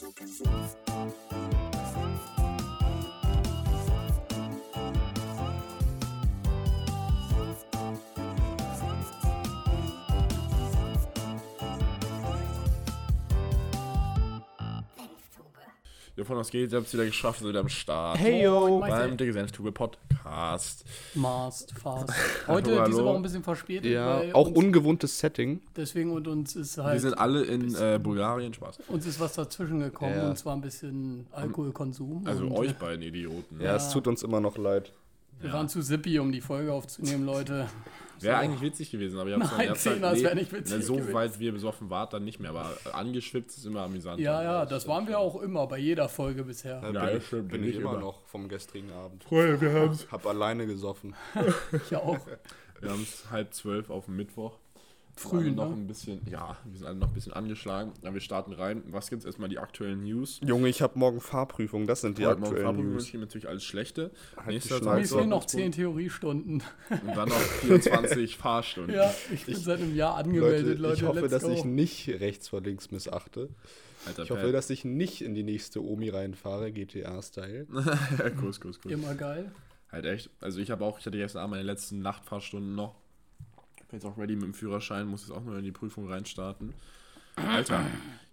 Thank you. Wovon aus geht, ihr habt es wieder geschafft, sind wieder am Start. Hey yo! Beim Dicke Senftube Podcast. Mast, fast. Heute Hallo, diese. Woche ein bisschen verspätet, Ja, auch uns, ungewohntes Setting. deswegen und uns ist Wir halt sind alle in äh, Bulgarien, Spaß. uns ist was dazwischen gekommen Ja. und zwar ein bisschen Alkoholkonsum. Also und euch beiden Idioten. Ja, es tut uns immer noch leid. Wir waren zu sippy, um die Folge aufzunehmen, Leute. Wäre eigentlich witzig gewesen, aber ihr habt Nein, ihr habt's Zehner, das wär nicht witzig ne, So gewesen. weit wir besoffen wart, dann nicht mehr, aber angeschwippt ist immer amüsant. Ja, ja, das waren wir auch immer bei jeder Folge bisher. Ja, bin das ich, stimmt, bin ich ich immer immer. noch vom gestrigen Abend. Freunde, wir haben es. Hab alleine gesoffen. Ich auch. Wir haben es halb zwölf auf dem Mittwoch. Früh, Alle noch ne? ein bisschen, ja, wir sind alle noch ein bisschen angeschlagen. Aber wir starten rein. Was gibt's erstmal die aktuellen News? Junge, ich habe morgen Fahrprüfung. Das sind die Heute Morgen aktuellen Fahrprüfung News. ich natürlich alles Schlechte. Halt Nächster Schnauze. Mir fehlen noch 10 Tagesordnungspunkt. Theoriestunden. Und dann noch 24 Fahrstunden. Ja, ich bin seit einem Jahr angemeldet, Leute. ich hoffe, let's dass go. ich nicht rechts vor links missachte. Alter, Ich hoffe, dass ich nicht in die nächste Omi reinfahre, GTA-Style. Kuss, Kuss, Kuss. Immer geil. Halt echt. Also ich habe auch, ich hatte gestern Abend meine letzten Nachtfahrstunden noch. Bin jetzt auch ready mit dem Führerschein, muss jetzt auch nur in die Prüfung reinstarten. Alter,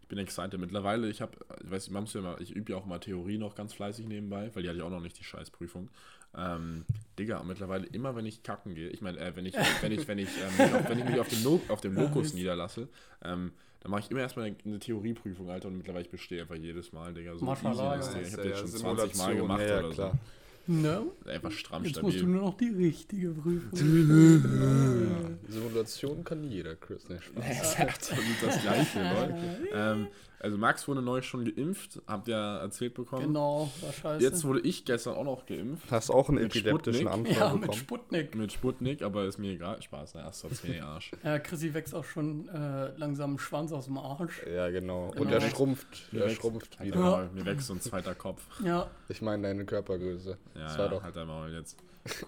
ich bin excited. Mittlerweile, ich habe, ich weiß, man muss ja mal, ich übe ja auch mal Theorie noch ganz fleißig nebenbei, weil die hatte ich auch noch nicht die Scheißprüfung. Ähm, Digga, und mittlerweile immer, wenn ich kacken gehe, ich meine, äh, wenn ich, wenn ich, wenn ich, ähm, mich auf, wenn ich mich auf dem, no auf dem Lokus niederlasse, ähm, dann mache ich immer erstmal eine, eine Theorieprüfung, Alter, und mittlerweile ich bestehe einfach jedes Mal, Digga. So Maschallah, easy ja. Digga. Ich habe das schon 20 Mal gemacht ja, ja, oder klar. Ne? So. Einfach stramm Jetzt stabil. musst du nur noch die richtige Prüfung. Simulation kann jeder, Chris. Ne, Spaß. Das ist das Gleiche, Leute. ähm, also Max wurde neu schon geimpft, habt ihr erzählt bekommen. Genau, war scheiße. Jetzt wurde ich gestern auch noch geimpft. Hast auch einen Mit epileptischen? Anfall ja, mit bekommen. Sputnik. Mit Sputnik, aber ist mir egal. Spaß, ne? Erst Zähne Arsch. Ja, Chrissy wächst auch schon äh, langsam einen Schwanz aus dem Arsch. Ja, genau. Genau. Und er schrumpft. Mir Er wächst- schrumpft halt wieder. Maul, Mir wächst so ein zweiter Kopf. Ja, Ich meine deine Körpergröße. Ja, das war ja doch. halt dein Maul jetzt.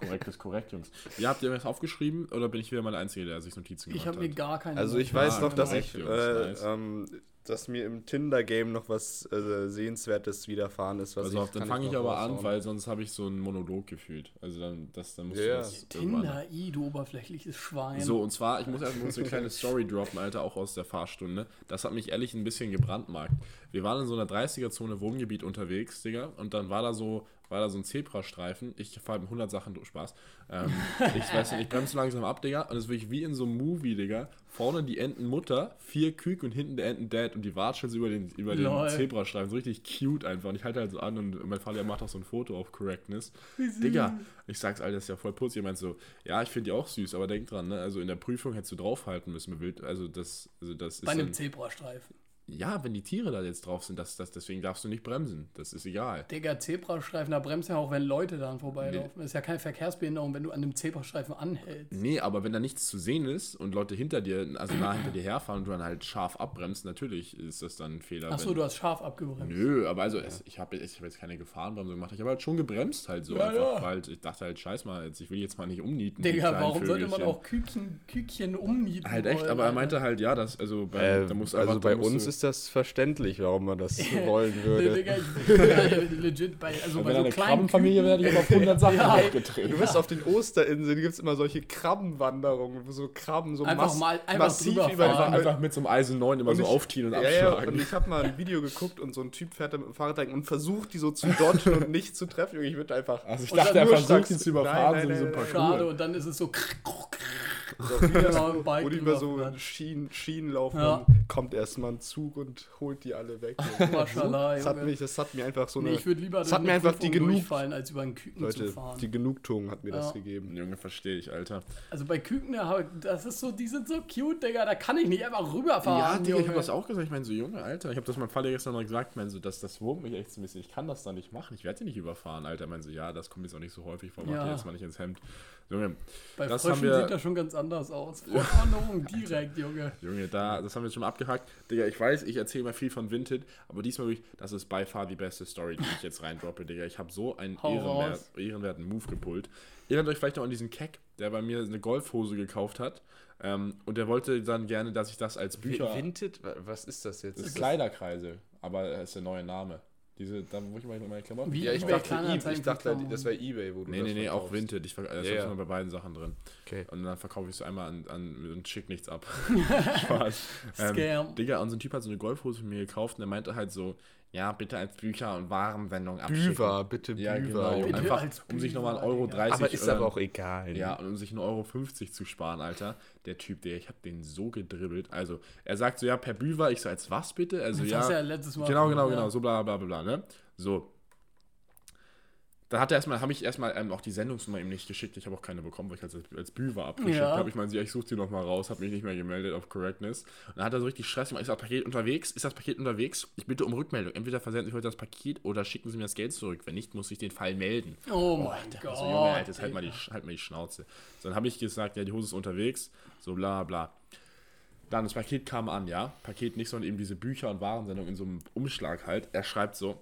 Korrekt ist korrekt, Jungs. Ihr habt ihr was aufgeschrieben oder bin ich wieder mal der Einzige, der sich Notizen ich gemacht habe mir hat? gar keine. Also ich Ja, weiß noch, dass ich, äh, nice. ähm, dass mir im Tinder-Game noch was äh, Sehenswertes widerfahren ist. Was Also auf, dann fange ich noch aber an, weil sonst habe ich so einen Monolog gefühlt. Also dann, das, dann musst Ja, du das Tinder, i, du oberflächliches Schwein. So, und zwar, ich muss erst mal so eine kleine Story droppen, Alter, auch aus der Fahrstunde. Das hat mich ehrlich ein bisschen gebrandmarkt. Wir waren in so einer 30er-Zone Wohngebiet unterwegs, Digga, und dann war da so, war da so ein Zebrastreifen. Ich fahre mit 100 Sachen durch Spaß. Ähm, ich weiß nicht, ich bremse langsam ab, Digga, und es ist wirklich wie in so einem Movie, Digga. Vorne die Entenmutter, vier Küken und hinten der Entendad und die watschelt so über den, über den. Zebrastreifen. So richtig cute einfach. Und ich halte halt so an und mein Vater macht auch so ein Foto auf Correctness. Digga, ich sag's, Alter, das ist ja voll putzig. Er meint so, ja, ich finde die auch süß, aber denk dran, ne? Also in der Prüfung hättest du draufhalten müssen. also das, also das ist Bei einem Zebrastreifen. Ja, wenn die Tiere da jetzt drauf sind, das, das, deswegen darfst du nicht bremsen. Das ist egal. Digga, Zebrastreifen, da bremst ja auch, wenn Leute dann vorbeilaufen. Das ist ja keine Verkehrsbehinderung, wenn du an dem Zebrastreifen anhältst. Nee, aber wenn da nichts zu sehen ist und Leute hinter dir, also nah hinter dir herfahren und du dann halt scharf abbremst, natürlich ist das dann ein Fehler. Achso, wenn- du hast scharf abgebremst. Nö, aber also es, ich habe ich hab jetzt keine Gefahrenbremse gemacht. Ich habe halt schon gebremst halt so Ja, einfach, ja. weil ich dachte halt, scheiß mal, jetzt, ich will jetzt mal nicht umnieten. Digga, warum sollte man Vögelchen. auch Küken, Kükchen umnieten? Halt echt, wollen, aber er meinte halt, ja, das, also bei, Äh, da musst du also einfach- bei da musst uns du, ist das verständlich, warum man das wollen würde. Legit bei, also bei so kleinen Küken, werde ich auf 100 Sachen Ja. aufgetreten. Du bist auf den Osterinseln, gibt es immer solche Krabbenwanderungen, wo so Krabben so Einfach mass mal- einfach massiv über. Einfach mit so einem Eisen 9 immer Und so ich- aufziehen und ja, ja, abschlagen. und ich habe mal ein Video geguckt und so ein Typ fährt da mit dem Fahrrad und versucht, die so zu dodgen und nicht zu treffen. Ich würde einfach. also ich dachte, er nur versucht ihn zu überfahren, Nein, nein, so ein nein. Schade, und dann ist es so Das, die über so. Schienen, Schienen laufen, Ja. dann kommt erstmal ein Zug und holt die alle weg. Maschallah, Das hat, mich, das hat mir einfach so eine. Nee, ich würde lieber das hat mir einfach die genug. durchfallen, als über einen Küken zu Leute, fahren. die Genugtuung hat mir das Ja. gegeben. Junge, verstehe ich, Alter. Also bei Küken, das ist so, die sind so cute, Digga, da kann ich nicht einfach rüberfahren. Ja, Digga, ich habe das auch gesagt. Ich meine, so, Junge, Alter, ich habe das meinem Vater gestern mal gesagt. Ich meine, so, das, das wurmt mich echt so ein bisschen. Ich kann das da nicht machen. Ich werde die nicht überfahren, Alter. Ich meine, so, ja, das kommt jetzt auch nicht so häufig vor. Mach Ja. dir jetzt mal nicht ins Hemd. Junge, Bei das Fröschen haben wir- sieht das schon ganz anders aus. Vorwanderung direkt, Junge. Junge, da, das haben wir jetzt schon mal abgehakt. Digga, ich weiß, ich erzähle mal viel von Vinted, aber diesmal wirklich, das ist by far die beste Story, die ich jetzt reindroppe, Digga. Ich habe so einen ehrenwert, ehrenwerten Move gepullt. Erinnert euch vielleicht noch an diesen Keck, der bei mir eine Golfhose gekauft hat. Ähm, und der wollte dann gerne, dass ich das als Bücher. Vinted? Was ist das jetzt? Das ist Kleiderkreise. aber er ist der neue Name. Diese, da wo ich mal meine Klamotten. Wie? Ja, ich eBay dachte, Kleinanzeigen ich dachte für das wäre Ebay, wo du Nee, das nee, nee, auch. Vinted. Ich, das Ja, ist ja. immer bei beiden Sachen drin. Okay. Und dann verkaufe ich es einmal an, an und schick nichts ab. Spaß. Scam. Ähm, Digga, und so ein Typ hat so eine Golfhose von mir gekauft und der meinte halt so, ja, bitte als Bücher- und Warensendung abschicken. Büver, bitte Ja, Büver. genau. Junge. Bitte Einfach, als um sich nochmal Euro Digga. 30 Aber ist oder- aber auch egal. Ja, und um sich 1,50 Euro 50 zu sparen, Alter. Der Typ, der, ich hab den so gedribbelt. Also, er sagt so, ja, per Büver. Ich so, als was bitte? Also, Das ja. hast du ja letztes Mal Genau, genau, ja. genau. So bla bla bla bla, ne? So. Da hat er erstmal, habe ich erstmal ähm, auch die Sendungsnummer ihm nicht geschickt. Ich habe auch keine bekommen, weil ich als, als Büver abgeschickt Ja. habe. Ich meine, ich suche die nochmal raus, habe mich nicht mehr gemeldet auf Correctness. Und dann hat er so richtig Stress gemacht. Ist das Paket unterwegs? Ist das Paket unterwegs? Ich bitte um Rückmeldung. Entweder versenden Sie heute das Paket oder schicken Sie mir das Geld zurück. Wenn nicht, muss ich den Fall melden. Oh mein Ich Gott. so, Junge, jetzt halt mal, die, halt mal die Schnauze. So, dann habe ich gesagt, ja, die Hose ist unterwegs. So, bla, bla. Dann, das Paket kam an, ja. Paket nicht, sondern eben diese Bücher- und Warensendung in so einem Umschlag halt. Er schreibt so,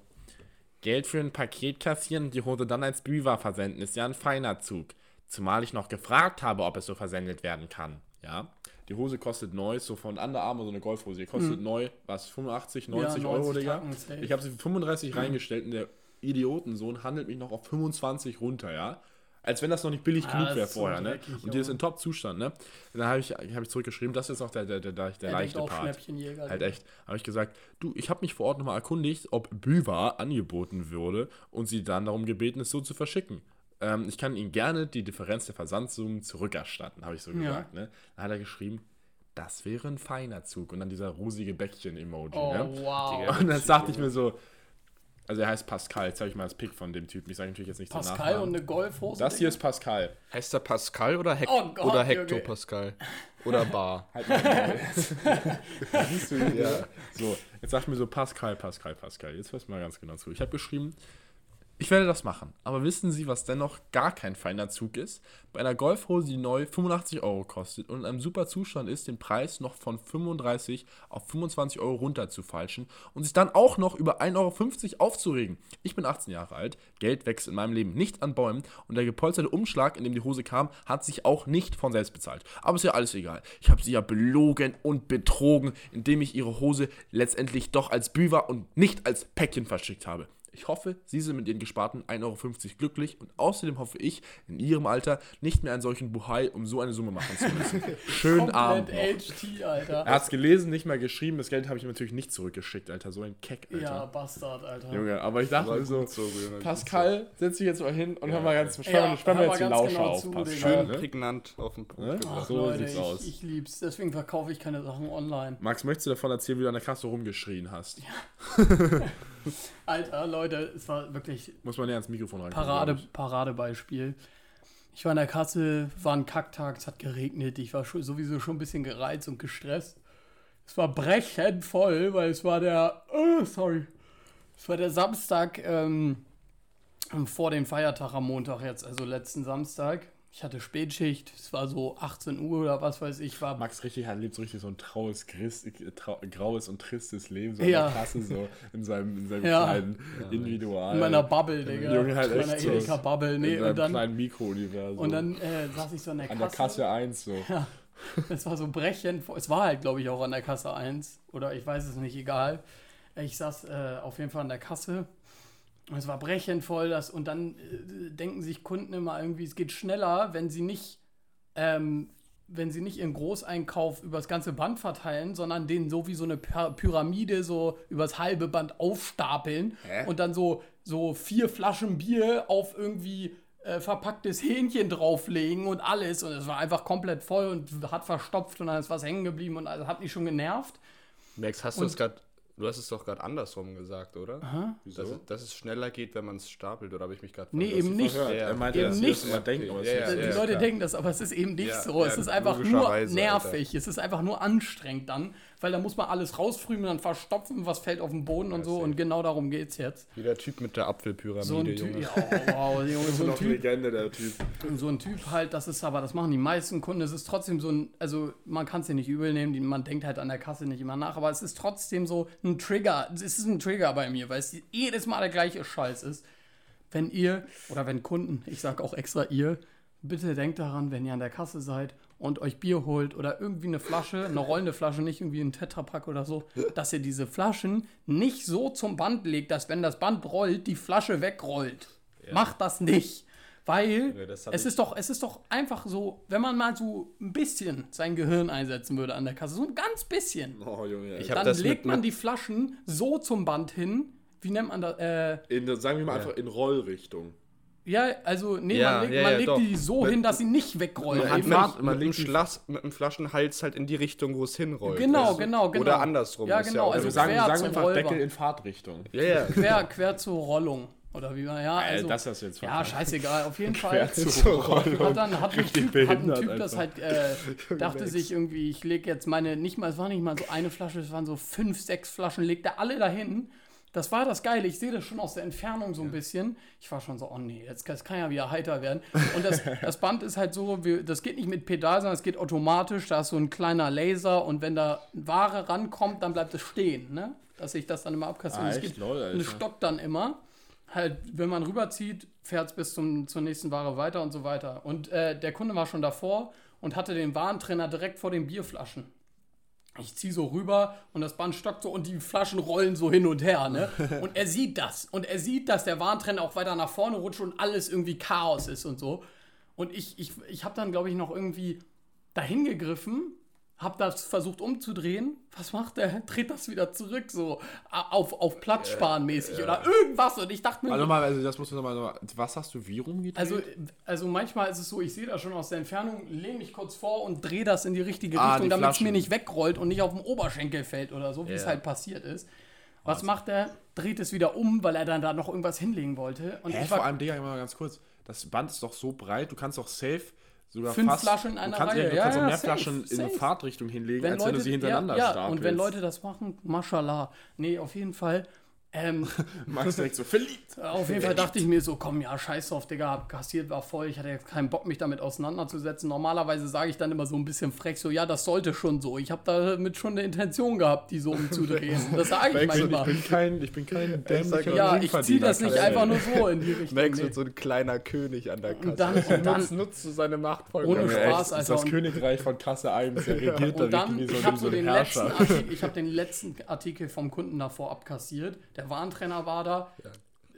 Geld für ein Paket kassieren und die Hose dann als Büwa versenden, ist ja ein feiner Zug. Zumal ich noch gefragt habe, ob es so versendet werden kann. Ja. Die Hose kostet neu, so von Under Armour, so eine Golfhose. Die kostet neu, was, 85, 90 Ja, Euro, 90 Digga. Tacken safe. Ich habe sie für 35 reingestellt und der Idiotensohn handelt mich noch auf 25 runter, ja. Als wenn das noch nicht billig Ah, genug wäre ist vorher, ne? Und die ist in Top-Zustand, ne? Und dann habe ich, hab ich zurückgeschrieben, das ist auch der, der, der, der, der Er denkt leichte auch Part. Schnäppchenjäger. Halt echt. Habe ich gesagt, du, ich habe mich vor Ort nochmal erkundigt, ob Büwa angeboten würde und sie dann darum gebeten, es so zu verschicken. Ähm, ich kann Ihnen gerne die Differenz der Versandsummen zurückerstatten, habe ich so gesagt. Ne? Dann hat er geschrieben, das wäre ein feiner Zug. Und dann dieser rosige Bäckchen-Emoji. Oh, ne? wow. Und dann sagte ich mir so, also er heißt Pascal, jetzt habe ich mal das Pick von dem Typen. Ich sage natürlich jetzt nicht den Pascal Nachnamen. und eine Golfhose. Das hier ist Pascal. Heißt er Pascal oder, Hek Oh Gott, oder Junge. Hector Pascal? Oder Bar? Halt mal Maul. Siehst du, ja. So, jetzt sag ich mir so, Pascal, Pascal, Pascal. Jetzt hörst du mal ganz genau zu. Ich habe geschrieben, ich werde das machen. Aber wissen Sie, was dennoch gar kein feiner Zug ist? Bei einer Golfhose, die neu 85 Euro kostet und in einem super Zustand ist, den Preis noch von 35 auf 25 Euro runter zu falschen und sich dann auch noch über 1,50 Euro aufzuregen. Ich bin 18 Jahre alt, Geld wächst in meinem Leben nicht an Bäumen und der gepolsterte Umschlag, in dem die Hose kam, hat sich auch nicht von selbst bezahlt. Aber ist ja alles egal. Ich habe sie ja belogen und betrogen, indem ich ihre Hose letztendlich doch als Büwer und nicht als Päckchen verschickt habe. Ich hoffe, Sie sind mit Ihren gesparten 1,50 Euro glücklich und außerdem hoffe ich, in Ihrem Alter nicht mehr einen solchen Buhai um so eine Summe machen zu müssen. Schönen Abend noch. HT, Alter. Er hat es gelesen, nicht mal geschrieben. Das Geld habe ich ihm natürlich nicht zurückgeschickt, Alter. So ein Keck, Alter. Ja, Bastard, Alter. Junge, aber ich dachte so, so, Pascal, setz dich jetzt mal hin und hör mal ganz, spann, Ja, spann mal hör jetzt die Lauscher genau auf, Pascal. Schön Ne? prägnant auf den Punkt Ne? gebracht. Ach, So Leute, sieht's ich, aus. ich lieb's. Deswegen verkaufe ich keine Sachen online. Max, möchtest du davon erzählen, wie du an der Kasse rumgeschrien hast? Alter, Leute, es war wirklich Muss man ja ans Mikrofon rein. Parade, Paradebeispiel. Ich war in der Kasse, war ein Kacktag, es hat geregnet, ich war schon, sowieso schon ein bisschen gereizt und gestresst. Es war brechend voll, weil es war der, oh, sorry, es war der Samstag ähm, vor dem Feiertag am Montag jetzt, also letzten Samstag. Ich hatte Spätschicht, es war so 18 Uhr oder was weiß ich, war Max richtig, er lebt so richtig so ein traues, Christ, trau, graues und tristes Leben, so Ja. in der Kasse, so in seinem, in seinem Ja. kleinen Individual. in meiner Bubble, Digga. Junge, halt in meiner echt so. Edeka-Bubble, nee, in seinem und dann, kleinen Mikrouniversum. und dann äh, saß ich so in der an Kasse. der Kasse 1 so. Es war so brechend. Es war halt, glaube ich, auch an der Kasse 1. Oder ich weiß es nicht, egal. Ich saß äh, auf jeden Fall an der Kasse. Und es war brechend voll. Das, und dann äh, denken sich Kunden immer irgendwie, es geht schneller, wenn sie nicht, ähm, wenn sie nicht ihren Großeinkauf übers ganze Band verteilen, sondern den so wie so eine Py- Pyramide so übers halbe Band aufstapeln Hä? und dann so, so vier Flaschen Bier auf irgendwie äh, verpacktes Hähnchen drauflegen und alles. Und es war einfach komplett voll und hat verstopft und dann ist was hängen geblieben und also hat mich schon genervt. Max, hast du das gerade. Du hast es doch gerade andersrum gesagt, oder? Wieso? Dass, es- dass es schneller geht, wenn man es stapelt, oder habe ich mich gerade Nee, eben nicht. Ja, er meinte, eben aber Ja, ja, die Leute denken das, aber es ist eben nicht Ja, so. ja, es ist einfach nur nervig. Es ist einfach nur anstrengend dann, weil da muss man alles rausfrümen, dann verstopfen, was fällt auf den Boden und so. Und genau darum geht es jetzt. Wie der Typ mit der Apfelpyramide, So ein Typ, Junge. ja, wow, Junge, so ein Typ, Legende, der Typ. so ein Typ halt, das ist aber, das machen die meisten Kunden, es ist trotzdem so ein, also man kann es ja nicht übel nehmen, man denkt halt an der Kasse nicht immer nach, aber es ist trotzdem so ein Trigger, es ist ein Trigger bei mir, weil es jedes Mal der gleiche Scheiß ist. Wenn ihr, oder wenn Kunden, ich sag auch extra ihr, bitte denkt daran, wenn ihr an der Kasse seid und euch Bier holt oder irgendwie eine Flasche, eine rollende Flasche, nicht irgendwie ein Tetrapack oder so, dass ihr diese Flaschen nicht so zum Band legt, dass wenn das Band rollt, die Flasche wegrollt. Macht das nicht. Weil das hab es ist, doch, es ist doch einfach so, wenn man mal so ein bisschen sein Gehirn einsetzen würde an der Kasse, so ein ganz bisschen, Oh, Junge. Dann das legt man die Flaschen so zum Band hin, wie nennt man das? Äh, in, sagen wir mal einfach in Rollrichtung. Ja, also nee, Ja, man legt, ja, man legt doch. die so Mit- hin, dass sie nicht wegrollen. Mit, Eben- man einem legt Schlass, mit einem Flaschenhals halt in die Richtung, wo es hinrollt. Genau, du? genau, genau. Oder andersrum. Ja, ist genau, also Also so. sagen, quer sagen zum einfach Rollband. Deckel in Fahrtrichtung. ja, ja. quer, quer zur Rollung. Oder wie man, ja, also, das du jetzt ja, scheißegal, auf jeden Fall. Quer zur Rollung. Hat dann hat ein Typ, hat ein typ das halt, äh, dachte sich irgendwie, ich lege jetzt meine, nicht mal, es war nicht mal so eine Flasche, es waren so fünf, sechs Flaschen, legt er alle dahin. Das war das Geile, ich sehe das schon aus der Entfernung so ein bisschen. Ich war schon so, oh nee, jetzt das kann ja wieder heiter werden. Und das, das Band ist halt so, wir, das geht nicht mit Pedal, sondern es geht automatisch, da ist so ein kleiner Laser und wenn da Ware rankommt, dann bleibt es stehen, ne? Dass ich das dann immer abkassiere. Ah, es gibt Lol, eine Alter. Stock dann immer. Halt, wenn man rüberzieht, fährt es bis zum, zur nächsten Ware weiter und so weiter. Und äh, der Kunde war schon davor und hatte den Warentrenner direkt vor den Bierflaschen. Ich ziehe so rüber und das Band stockt so und die Flaschen rollen so hin und her, ne? Und er sieht das. Und er sieht, dass der Warentrenner auch weiter nach vorne rutscht und alles irgendwie Chaos ist und so. Und ich, ich, ich habe dann, glaube ich, noch irgendwie dahin gegriffen, habe das versucht umzudrehen. Was macht der? Dreht das wieder zurück, so auf, auf Platz sparen mäßig oder irgendwas. Und ich dachte mir, Also mal, also das musst du nochmal, was hast du wie rumgedreht? also, also manchmal ist es so, ich sehe das schon aus der Entfernung, lehne mich kurz vor und drehe das in die richtige Ah, Richtung, damit es mir nicht wegrollt und nicht auf dem Oberschenkel fällt oder so, wie es Ja. halt passiert ist. Was macht er? Dreht es wieder um, weil er dann da noch irgendwas hinlegen wollte. Und Hä, ich vor allem, Digga, mal ganz kurz. Das Band ist doch so breit, du kannst doch safe sogar Fünf fast... Flaschen in einer du kannst, Reihe. Ja, du Ja, kannst auch ja, mehr safe, Flaschen in eine safe. Fahrtrichtung hinlegen, wenn als Leute, wenn du sie hintereinander ja, ja, stapelst. und wenn Leute das machen, mashallah. Nee, auf jeden Fall. Ähm, Max direkt so verliebt. Auf jeden Fall dachte ich mir so, komm, ja, scheiß drauf, Digga, hab kassiert, war voll, ich hatte jetzt keinen Bock, mich damit auseinanderzusetzen. Normalerweise sage ich dann immer so ein bisschen frech, so, ja, das sollte schon so. Ich habe damit schon eine Intention gehabt, die so umzudrehen. Das sage ich Max, ich manchmal. bin kein, ich bin kein dämlicher Ja, ich ziehe das nicht Ringverdiener, einfach nur so in die Richtung. Max nee. wird so ein kleiner König an der Kasse. Und dann, und dann, nutzt, nutzt du seine Macht voll. Ohne Spaß, echt, das ist Alter, das Königreich von Kasse 1, der regiert und da dann, wie ich so, habe letzten, Herrscher. Artikel, ich hab den letzten Artikel vom Kunden davor abkassiert. Der Warentrenner war da.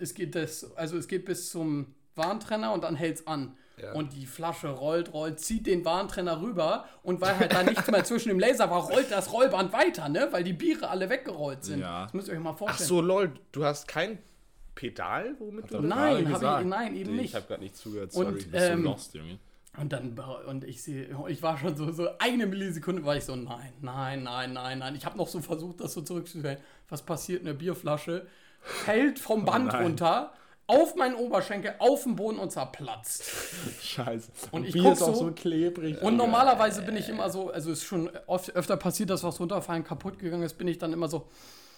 Es geht das, also es geht bis zum Warentrenner und dann hält's an. Ja. Und die Flasche rollt, rollt, zieht den Warentrenner rüber und weil halt da nichts mehr zwischen dem Laser war, rollt das Rollband weiter, ne? Weil die Biere alle weggerollt sind. Ja. Das müsst ihr euch mal Ach vorstellen. so, lol, du hast kein Pedal, womit er du... Nein, ich, nein, eben Ich nicht. habe gerade nicht zugehört, Und, sorry. Du bist so Ähm, lost, Junge. Und dann, und ich sehe, ich war schon so, so eine Millisekunde, war ich so, nein, nein, nein, nein, nein. Ich habe noch so versucht, das so zurückzustellen. Was passiert? Eine Bierflasche fällt vom Band nein. runter, auf meinen Oberschenkel, auf den Boden und zerplatzt. Scheiße. Und ich Bier guck ist auch so- so klebrig. Und Junge. normalerweise bin ich immer so, also es ist schon oft, öfter passiert, dass was runterfallen kaputt gegangen ist, bin ich dann immer so,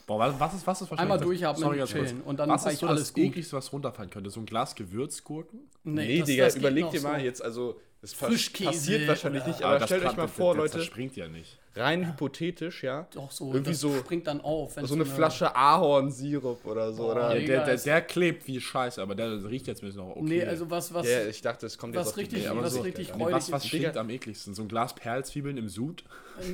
Boah, was, was ist, was ist wahrscheinlich Einmal durchatmen, sorry, ganz kurz. chillen und dann was ist ich so alles das gut. ekligste, was runterfallen könnte? So ein Glas Gewürzgurken? Nee, das- Digga, das überleg dir mal so. jetzt, also, das Frischkäse passiert wahrscheinlich nicht, aber stellt euch mal vor, Leute, Das springt ja nicht. Rein hypothetisch, ja, Doch so, Irgendwie das so- springt dann auf. wenn so eine so Flasche Ahornsirup oder so, Boah, oder? Der, der, ist- der klebt wie Scheiße, aber der riecht jetzt ein bisschen noch okay. Nee, also was, was, Ja, ich dachte, es kommt jetzt was auf die richtig, Idee, aber was so- richtig Nee, was, was stinkt am ekligsten? So ein Glas Perlzwiebeln im Sud?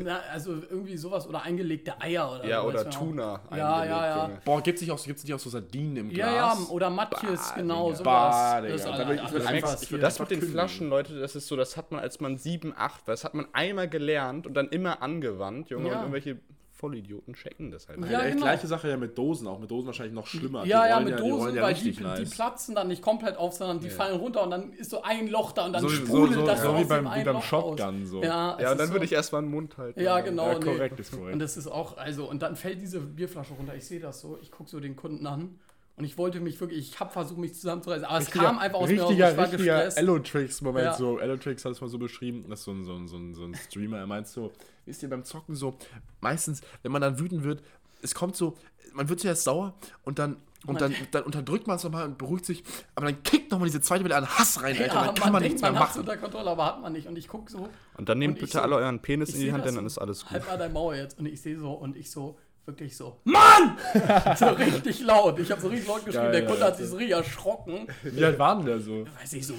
Na, also irgendwie sowas oder eingelegte Eier oder Ja, so, oder. Tuna. Ja, ja, ja. Junge. Boah, gibt's nicht auch, gibt's nicht auch so Sardinen im Ja, ja, Glas? oder Matjes, genau, sowas. Bah. Das ist alle- ich- einfach- ich Das mit den. Flaschen, Leute, das ist so, das hat man als man 7, 8 war, das hat man einmal gelernt und dann immer angewandt, Junge, Ja. und irgendwelche Vollidioten checken das halt. Ja, Ja, genau. Gleiche Sache ja mit Dosen, auch mit Dosen wahrscheinlich noch schlimmer. Die Ja, ja, rollen mit die rollen Dosen, ja weil die, richtig die nice. platzen dann nicht komplett auf, sondern die fallen runter und dann ist so ein Loch da und dann So, so, sprudelt so, das so aus wie dem beim, wie einen beim Shotgun. aus. So. Ja, Ja, und dann so, würde ich erstmal den Mund halten. Ja, genau. Ja, nee. korrekt, ist korrekt. Und das ist auch, also, und dann fällt diese Bierflasche runter. Ich sehe das so, ich gucke so den Kunden an und ich wollte mich wirklich, ich habe versucht, mich zusammenzureißen, aber es kam einfach aus mir raus. richtiger, Ich war richtiger gestresst. Elotrix-Moment. Ja. So, Elotrix hat es mal so beschrieben, das ist so ein, so, ein, so, ein, so ein Streamer, er meint so, wisst ihr, beim Zocken so, meistens, wenn man dann wütend wird, es kommt so, man wird zuerst sauer und dann, und dann, dann unterdrückt man es nochmal und beruhigt sich, aber dann kickt nochmal diese zweite Welle an Hass rein, Alter, Ja, dann kann man denkt, nichts mehr man hat es machen. unter Kontrolle, aber hat man nicht. Und ich gucke so, Und dann nehmt Und bitte so- alle euren Penis in die Hand, denn dann ist alles gut. halt mal dein Maul jetzt. Und ich sehe so, und ich so, wirklich so, Mann! so richtig laut. Ich habe so richtig laut geschrien. Geil, der Kunde hat Alter. sich so richtig erschrocken. Wie alt war denn der so? Weiß ich, so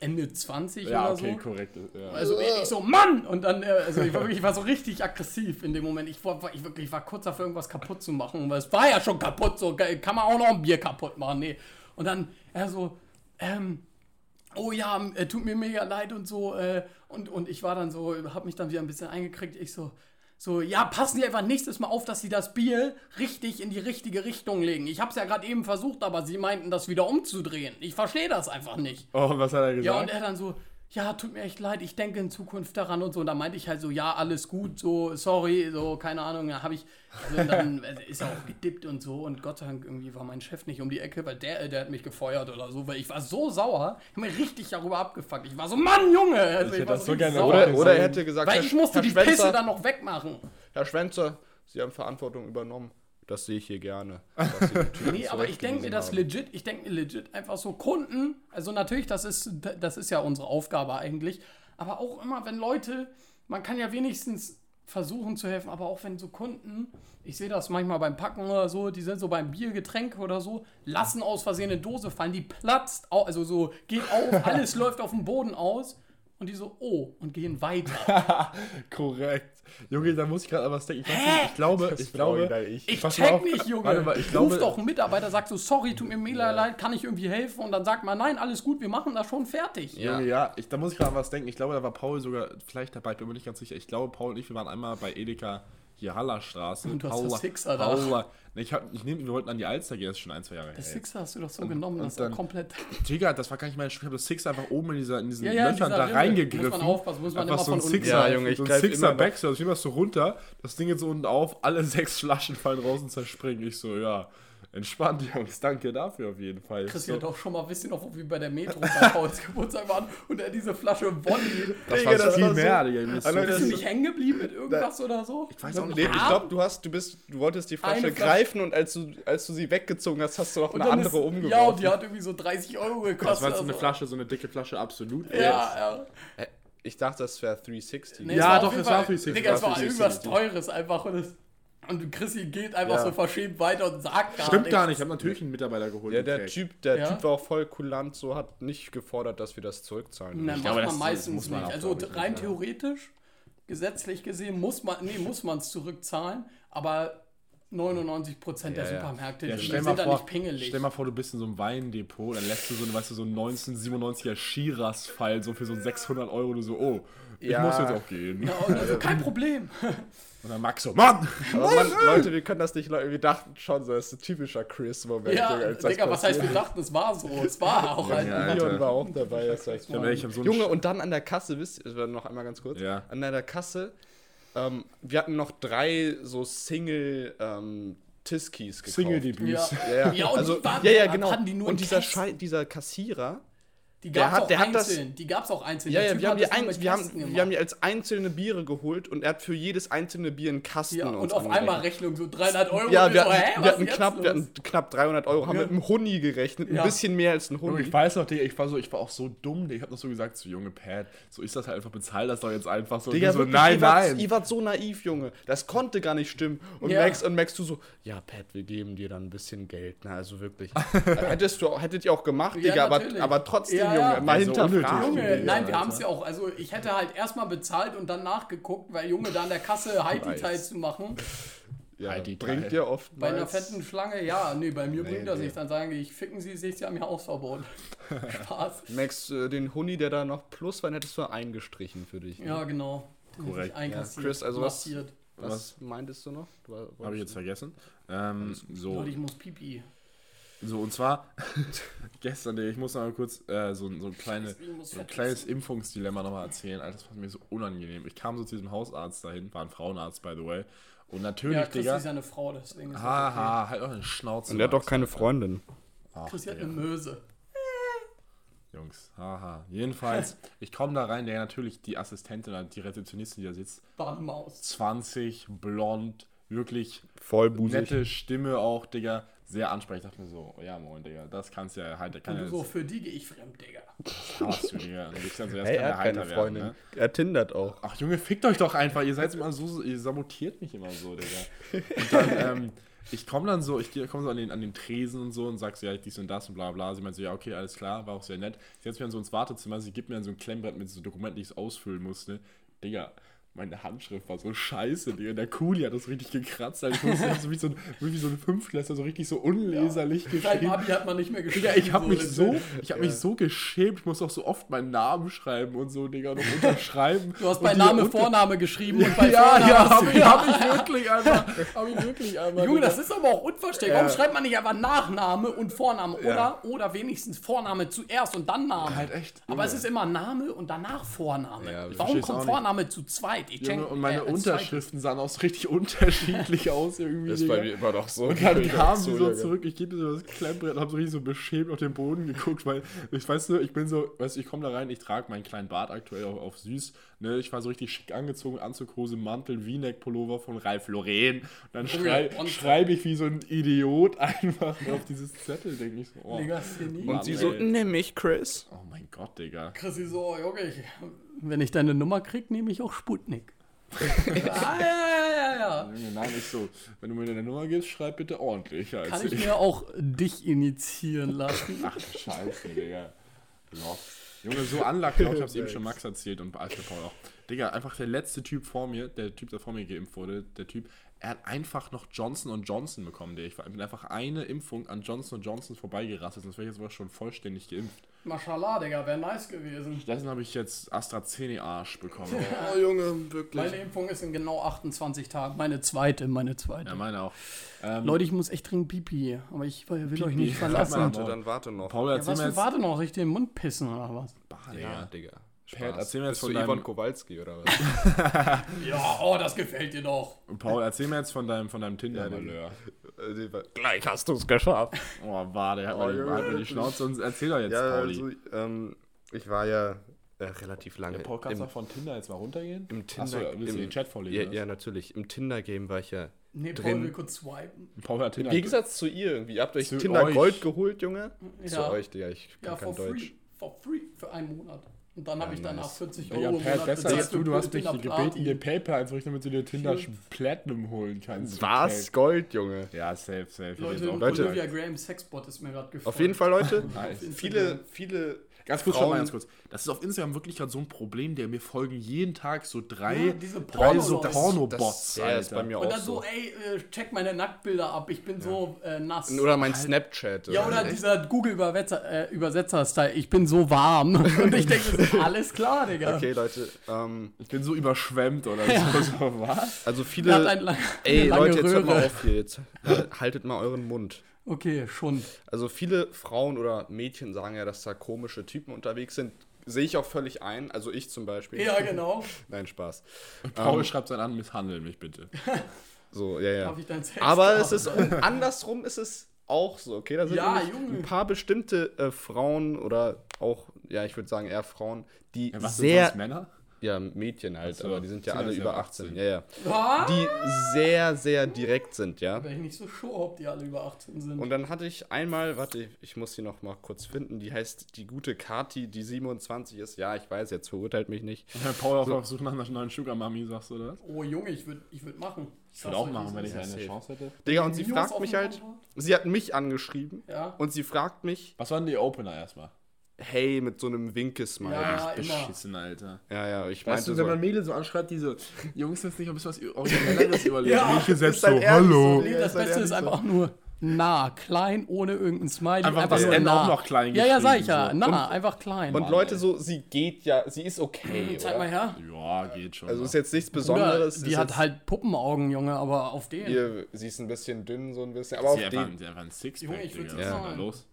Ende 20 Ja, oder okay, so. korrekt. Ja. Also ich so, Mann! Und dann, äh, also ich war, wirklich, ich war so richtig aggressiv in dem Moment. Ich war, ich wirklich, ich war kurz dafür, irgendwas kaputt zu machen, weil es war ja schon kaputt, so kann man auch noch ein Bier kaputt machen. Nee. Und dann, er so, ähm, oh ja, äh, tut mir mega leid und so. Äh, und, und ich war dann so, hab mich dann wieder ein bisschen eingekriegt. Ich so, so, ja, passen Sie einfach nächstes Mal auf, dass Sie das Bier richtig in die richtige Richtung legen. Ich hab's ja gerade eben versucht, aber Sie meinten, das wieder umzudrehen. Ich verstehe das einfach nicht. Oh, was hat er gesagt? Ja, und er dann so, ja, tut mir echt leid, ich denke in Zukunft daran und so. Und da meinte ich halt so, ja, alles gut, so, sorry, so, keine Ahnung. Da habe ich, also dann äh, ist er auch gedippt und so. Und Gott sei Dank irgendwie war mein Chef nicht um die Ecke, weil der, der hat mich gefeuert oder so, weil ich war so sauer. Ich habe mich richtig darüber abgefuckt. Ich war so, Mann, Junge! Also Ich hätte war das so gerne sauer. Oder, oder er hätte gesagt, Weil Herr, ich musste Herr die Schwänzer, Pisse dann noch wegmachen. Herr Schwänzer, Sie haben Verantwortung übernommen. Das sehe ich hier gerne. Nee, aber ich denke mir das haben. legit, ich denke mir legit einfach so Kunden, also natürlich, das ist, das ist ja unsere Aufgabe eigentlich, aber auch immer, wenn Leute, man kann ja wenigstens versuchen zu helfen, aber auch wenn so Kunden, ich sehe das manchmal beim Packen oder so, die sind so beim Bier, Getränk oder so, lassen aus Versehen eine Dose fallen, die platzt, also so geht auf, alles läuft auf dem Boden aus und die so, oh, und gehen weiter. Korrekt. Junge, da muss ich gerade an was denken. Ich, weiß Hä? nicht, ich glaube, ich glaube, ich. Ich mal check auf. nicht, Junge. Warte mal, ich Ruf glaube- doch einen Mitarbeiter, sagt so, sorry, tut mir mega leid, kann ich irgendwie helfen? Und dann sagt man, nein, alles gut, wir machen das schon fertig. Ja, ja ich, da muss ich gerade an was denken. Ich glaube, da war Paul sogar vielleicht dabei, ich bin mir nicht ganz sicher. Ich glaube, Paul und ich, wir waren einmal bei Edeka hier Hallerstraße. Und du hast Paula, das Sixer da. Paula. Nee, ich, hab, ich nehm, wir wollten an die Alster gehen, das ist schon ein, zwei Jahre her. Das Sixer hast du doch so genommen, und das dann- komplett. Digga, das war gar nicht mein Spiel. Ich habe das Sixer einfach oben in, dieser, in diesen Ja, ja, Löchern dieser da Rinne. reingegriffen. Muss man aufpassen, muss man einfach immer so ein von unten Sixer, Ja, Junge, ich so ein Sixer. Backstone. Ich nehme das so runter, das Ding jetzt so unten auf, alle sechs Flaschen fallen raus und zerspringen. Ich so, ja, entspannt, Jungs, danke dafür auf jeden Fall. Chris so, hat doch schon mal, wisst ihr noch, wie bei der Metro bei Pauls Geburtstag waren und er diese Flasche Woddy. das Digga, war das viel war so- mehr, Digga. Bist du nicht hängen geblieben mit irgendwas oder so? Ich weiß auch nicht, Nee, ich glaube, du hast, du bist, du wolltest die Flasche Eine Flasche- greifen und als du, als du sie weggezogen hast, hast du noch Und eine andere ist, umgeworfen. Ja, und die hat irgendwie so 30 Euro gekostet. Das war so eine also. Flasche, so eine dicke Flasche, absolut. Ja, ja. Ich dachte, das wäre 360. Nee, Ja, auf doch, es war Fall- 360, Digga, es war war 360. irgendwas Teures einfach. Und, es, und Chrissy geht einfach Ja. so verschämt weiter und sagt gar Stimmt nichts. gar nicht, ich habe natürlich einen Mitarbeiter geholt. Ja, der. Typ, der Ja? Typ war auch voll kulant, so hat nicht gefordert, dass wir das zurückzahlen. Na, Ich macht glaube, man das- meistens muss man nicht. Also rein nicht, ja. theoretisch, gesetzlich gesehen, muss man nee, muss man es zurückzahlen, aber 99% der Ja, ja. Supermärkte Ja, die stell, sind mal da vor, nicht pingelig. stell mal vor, du bist in so einem Weindepot, dann lässt du so, einen, weißt du, so einen 1997er Shiraz fallen, so für so 600 Euro, du so, oh, ich Ja. muss jetzt auch gehen. ja, also kein Problem. Und dann Max so, Mann! Mann, Leute, wir können das nicht, Leute, wir dachten schon, so, das ist ein typischer Chris-Moment. ja, Junge, Digga, was heißt, wir dachten, es war so. Es war auch halt. Ja. Leon war auch dabei. Das ich einen Junge, und dann an der Kasse, wisst ihr, noch einmal ganz kurz, Ja. an der Kasse, ähm, wir hatten noch drei so Single ähm, Tiskis gekauft. Single-Debüts. Ja. Ja, ja. Ja, und also, die waren- ja, ja, genau. hatten die nur in und dieser. Schei dieser Kassierer, Die Der gab's hat- auch der hat das- einzeln. die gab's auch einzeln. ja, ja, wir haben, die ein, wir, haben, wir haben die als einzelne Biere geholt und er hat für jedes einzelne Bier einen Kasten ja, und auf angerechnet. einmal Rechnung so 300 Euro. Ja, wir so, hatten, hä, wir hatten knapp, wir hatten knapp 300 Euro, haben Ja. mit einem Huni gerechnet, ein Ja. bisschen mehr als ein Huni. ich weiß noch, Digga, ich war so, ich war auch so dumm, ich habe noch so gesagt, so junge Pat, so ist das halt einfach, bezahl das doch jetzt einfach so. Digga, so, wirklich, nein, ihr wart, nein. Ihr wart so naiv, Junge. Das konnte gar nicht stimmen. Und Ja. Max und Max, du so, ja, Pat, wir geben dir dann ein bisschen Geld. Na, also wirklich. Hättest du, hättet ihr auch gemacht, Digga, aber, trotzdem, Junge, ja. mal Ja, so hinterfragen. Junge, Ja, nein, wir haben es ja auch. Also ich hätte halt erstmal bezahlt und dann nachgeguckt, weil Junge da an der Kasse Heidi-Teil Weiß. zu machen. Ja, die bringt Teil. dir oft Bei einer fetten Schlange, ja, nee, bei mir Nee, bringt das nee. nichts. Dann sagen die, ich ficken sie, sich, sie haben ja Hausverbot. Spaß. Max, äh, den Huni, der da noch plus war, hättest du eingestrichen für dich. ne? Ja, genau. Korrekt. Ja, Chris, also was- massiert. Was, meintest du noch? Habe ich jetzt vergessen. Ähm, so, Leute, ich muss pipi. So, und zwar, gestern, ich muss noch mal kurz äh, so, so, ein kleine, so ein kleines Impfungsdilemma nochmal erzählen. Alter, das war mir so unangenehm. Ich kam so zu diesem Hausarzt dahin, war ein Frauenarzt, by the way. Und natürlich, Ja, Chris Digga, ist ja eine Frau, deswegen ist haha, halt auch eine Schnauze. Und der hat doch keine. Freundin. Ach, Chris hat eine Möse. Jungs, haha. Jedenfalls, ich komme da rein, der natürlich die Assistentin, oder die Rezeptionistin, die da sitzt, War eine Maus. 20, blond, wirklich Vollbusig. nette Stimme auch, Digga. Sehr ansprechend. Ich dachte mir so, ja moin, Digga, das kannst ja halt, kann Und du so, für die gehe ich fremd, Digga. hast du, Digga. Und ich dann so, das Hey, kann er ja hat keine heiter Freundin. werden, ne? Er tindert auch. Ach Junge, fickt euch doch einfach. Ihr seid immer so, ihr sabotiert mich immer so, Digga. Und dann, ähm, ich komme dann so, ich komme so an den, an den Tresen und so und sag so, ja, dies und das und bla bla. Sie meint so, ja, okay, alles klar, war auch sehr nett. Sie setzt mich dann so ins Wartezimmer, sie gibt mir dann so ein Klemmbrett mit so Dokumenten, die ich ausfüllen musste. Digga, meine Handschrift war so scheiße, Digga. Der Kuli hat das richtig gekratzt. Also ich musste so wie so ein, wie so ein Fünftklässler so richtig so unleserlich Beim geschrieben. Abi hat man nicht mehr geschrieben. Digga, ich habe mich das- so, ich habe mich so geschämt. Ich muss auch so oft meinen Namen schreiben und so, Digga, noch unterschreiben. Du hast bei Name Vorname geschrieben und bei ja, Vorname ja, du- ich, hab ich wirklich einmal. Hab ich wirklich einmal. Junge, das ist aber auch unverständlich. Warum schreibt man nicht einfach Nachname und Vorname? Ja. Oder, oder wenigstens Vorname zuerst und dann Name. Halt echt, Aber Junge. es ist immer Name und danach Vorname. Ja, Warum kommt. Vorname zu zweit? Ich Junge, check- und meine äh, Unterschriften sahen auch so richtig unterschiedlich aus irgendwie. Das ist Digga. bei mir immer noch so. Und dann Ich kam dazu, sie so Digga. zurück, ich gebe so das Klemmbrett und hab so richtig so beschämt auf den Boden geguckt, weil ich weiß nur, ich bin so, weißt du, ich komme da rein, ich trage meinen kleinen Bart aktuell auf, auf süß, ne, ich war so richtig schick angezogen, Anzughose, Mantel, V-Neck, Pullover von Ralph Lauren und dann schrei, und- schreibe ich wie so ein Idiot einfach auf dieses Zettel, denke ich so, oh. Mann, Und sie so, nimm mich, Chris. oh mein Gott, Digga. Chrissy so, Junge, ich, wenn ich deine Nummer krieg, nehme ich auch Sputnik. ah, ja, ja, ja, ja. Nein, ich so, wenn du mir deine Nummer gibst, schreib bitte ordentlich. Als Kann ich mir auch dich initiieren lassen? Ach, scheiße, Digga. Lost. Junge, so unlucky, ich hab's eben schon Max erzählt und Alter Paul auch. Digga, einfach der letzte Typ vor mir, der Typ, der vor mir geimpft wurde, der Typ, er hat einfach noch Johnson Johnson bekommen, der ich war. Ich bin einfach eine Impfung an Johnson Johnson vorbeigerastet, sonst wäre ich jetzt aber schon vollständig geimpft. Mashallah, Digga, wäre nice gewesen. Stattdessen habe ich jetzt AstraZeneca-Arsch bekommen. Oh, Junge, wirklich. Meine Impfung ist in genau 28 Tagen. Meine zweite, meine zweite. Ja, meine auch. Ähm, Leute, ich muss echt dringend Pipi, aber ich will euch Pipi. nicht verlassen. Warte, Warte, dann warte noch. Paul, Ja, erzähl was mir jetzt. warte noch, soll ich dir den Mund pissen oder was? Bah, Ja, Digga. Digga. Pat, erzähl mir jetzt Bist von deinem- Ivan Kowalski oder was? Ja, oh, das gefällt dir doch. Paul, erzähl mir jetzt von deinem, von deinem Tinder-Malheur. Äh, Gleich hast du es geschafft. Oh, war der hat, Oh, mir, hat mir die wirklich. Schnauze und erzähl doch jetzt, Ja, Pauli. also, ähm, ich war ja äh, relativ lange Der Paul, kannst du von Tinder jetzt mal runtergehen? im Tinder. Achso, willst du im, den Chat vorlesen? ja, ja, natürlich. Im Tinder-Game war ich ja. Nee, Paul Drin. will kurz swipen. Paul hat Tinder. Im Gegensatz zu ihr irgendwie. Ihr habt euch Tinder euch. Gold geholt, Junge. Ja. Zu euch, Digga. Ich kann Ja, kein for Deutsch. free. For free für einen Monat. Und dann habe ich danach nice. 40 Digga, Euro im Pat, besser als du. Du hast mich Tinder gebeten, dir PayPal einzurichten, damit du dir Tinder. Platinum holen kannst. Was? Gold, Junge. Ja, safe, safe. Leute, Leute. Olivia Graham Sexbot ist mir gerade gefolgt. Auf jeden Fall, Leute. Nice. viele, viele. Ganz kurz, Frauen- mal ganz kurz. Das ist auf Instagram wirklich gerade so ein Problem, der mir folgen jeden Tag so drei, Ja, diese drei so. Porno-Bots. Das- ja, ist bei mir Und auch dann so, so. ey, äh, check meine Nacktbilder ab, ich bin so äh, nass. Oder mein Snapchat. ja, oder dieser Google-Übersetzer, äh, Übersetzer-Style, ich bin so warm. Und ich denke, alles klar, Digga. Okay, Leute. Ähm, Ich bin so überschwemmt oder so. so was? also viele. ein, lang- Ey, Leute, jetzt hört mal Röhre. auf hier. Jetzt äh, haltet mal euren Mund. Okay, schon. Also viele Frauen oder Mädchen sagen ja, dass da komische Typen unterwegs sind. Sehe ich auch völlig ein. Also ich zum Beispiel. Ja, genau. Nein, Spaß. Paul schreibt dann an, misshandeln mich bitte. So, ja, ja. Darf ich dein Sex Aber haben? es ist um, andersrum ist es auch so, okay? Da sind Ja, ein paar bestimmte äh, Frauen oder auch, ja, ich würde sagen eher Frauen, die Ja, was sind sehr, sonst Männer? Ja, Mädchen halt, so, aber die sind ja alle über sehr 18, 18. ja, ja. Ah, Die sehr, sehr direkt sind, ja. Wäre ich nicht so sure, ob die alle über 18 sind. Und dann hatte ich einmal, warte, ich- muss sie noch mal kurz finden, die heißt die gute Kati, die 27 ist. Ja, ich weiß, jetzt verurteilt mich nicht. Wenn Paul auf, auf Suche nach einer neuen Sugar Mami, sagst du das? oh, Junge, ich würde ich würd machen. Ich würde auch machen, wenn ich eine safe. Chance hätte. Digga, und sie fragt mich halt, sie hat mich angeschrieben Ja. und sie fragt mich, Was waren die Opener erstmal? Hey, mit so einem Winkesmile. Ja, Ja, immer. Beschissen, Alter. ja, ich Weißt meinte du, wenn so. man Mädel so anschreibt, diese Jungs jetzt nicht ein bisschen was Originelleres überlegen. Ja, Mädchen selbst halt so, hallo. so, Nee, Ja, das halt Beste ist einfach nur nah, klein, ohne irgendein Smiley. Einfach das nur N nah. auch noch klein Ja, ja, sag ich ja. so. Nah, einfach klein. Und Mann, Leute ey. so, sie geht ja, sie ist okay. Zeig mal her. Ja, geht schon. Also ist jetzt nichts Besonderes. die hat halt Puppenaugen, Junge, aber auf den. ihr, sie ist ein bisschen dünn, so ein bisschen. Aber auf sie einfach, den. sie hat einfach ein Sixpack, Junge, ich sagen. da los?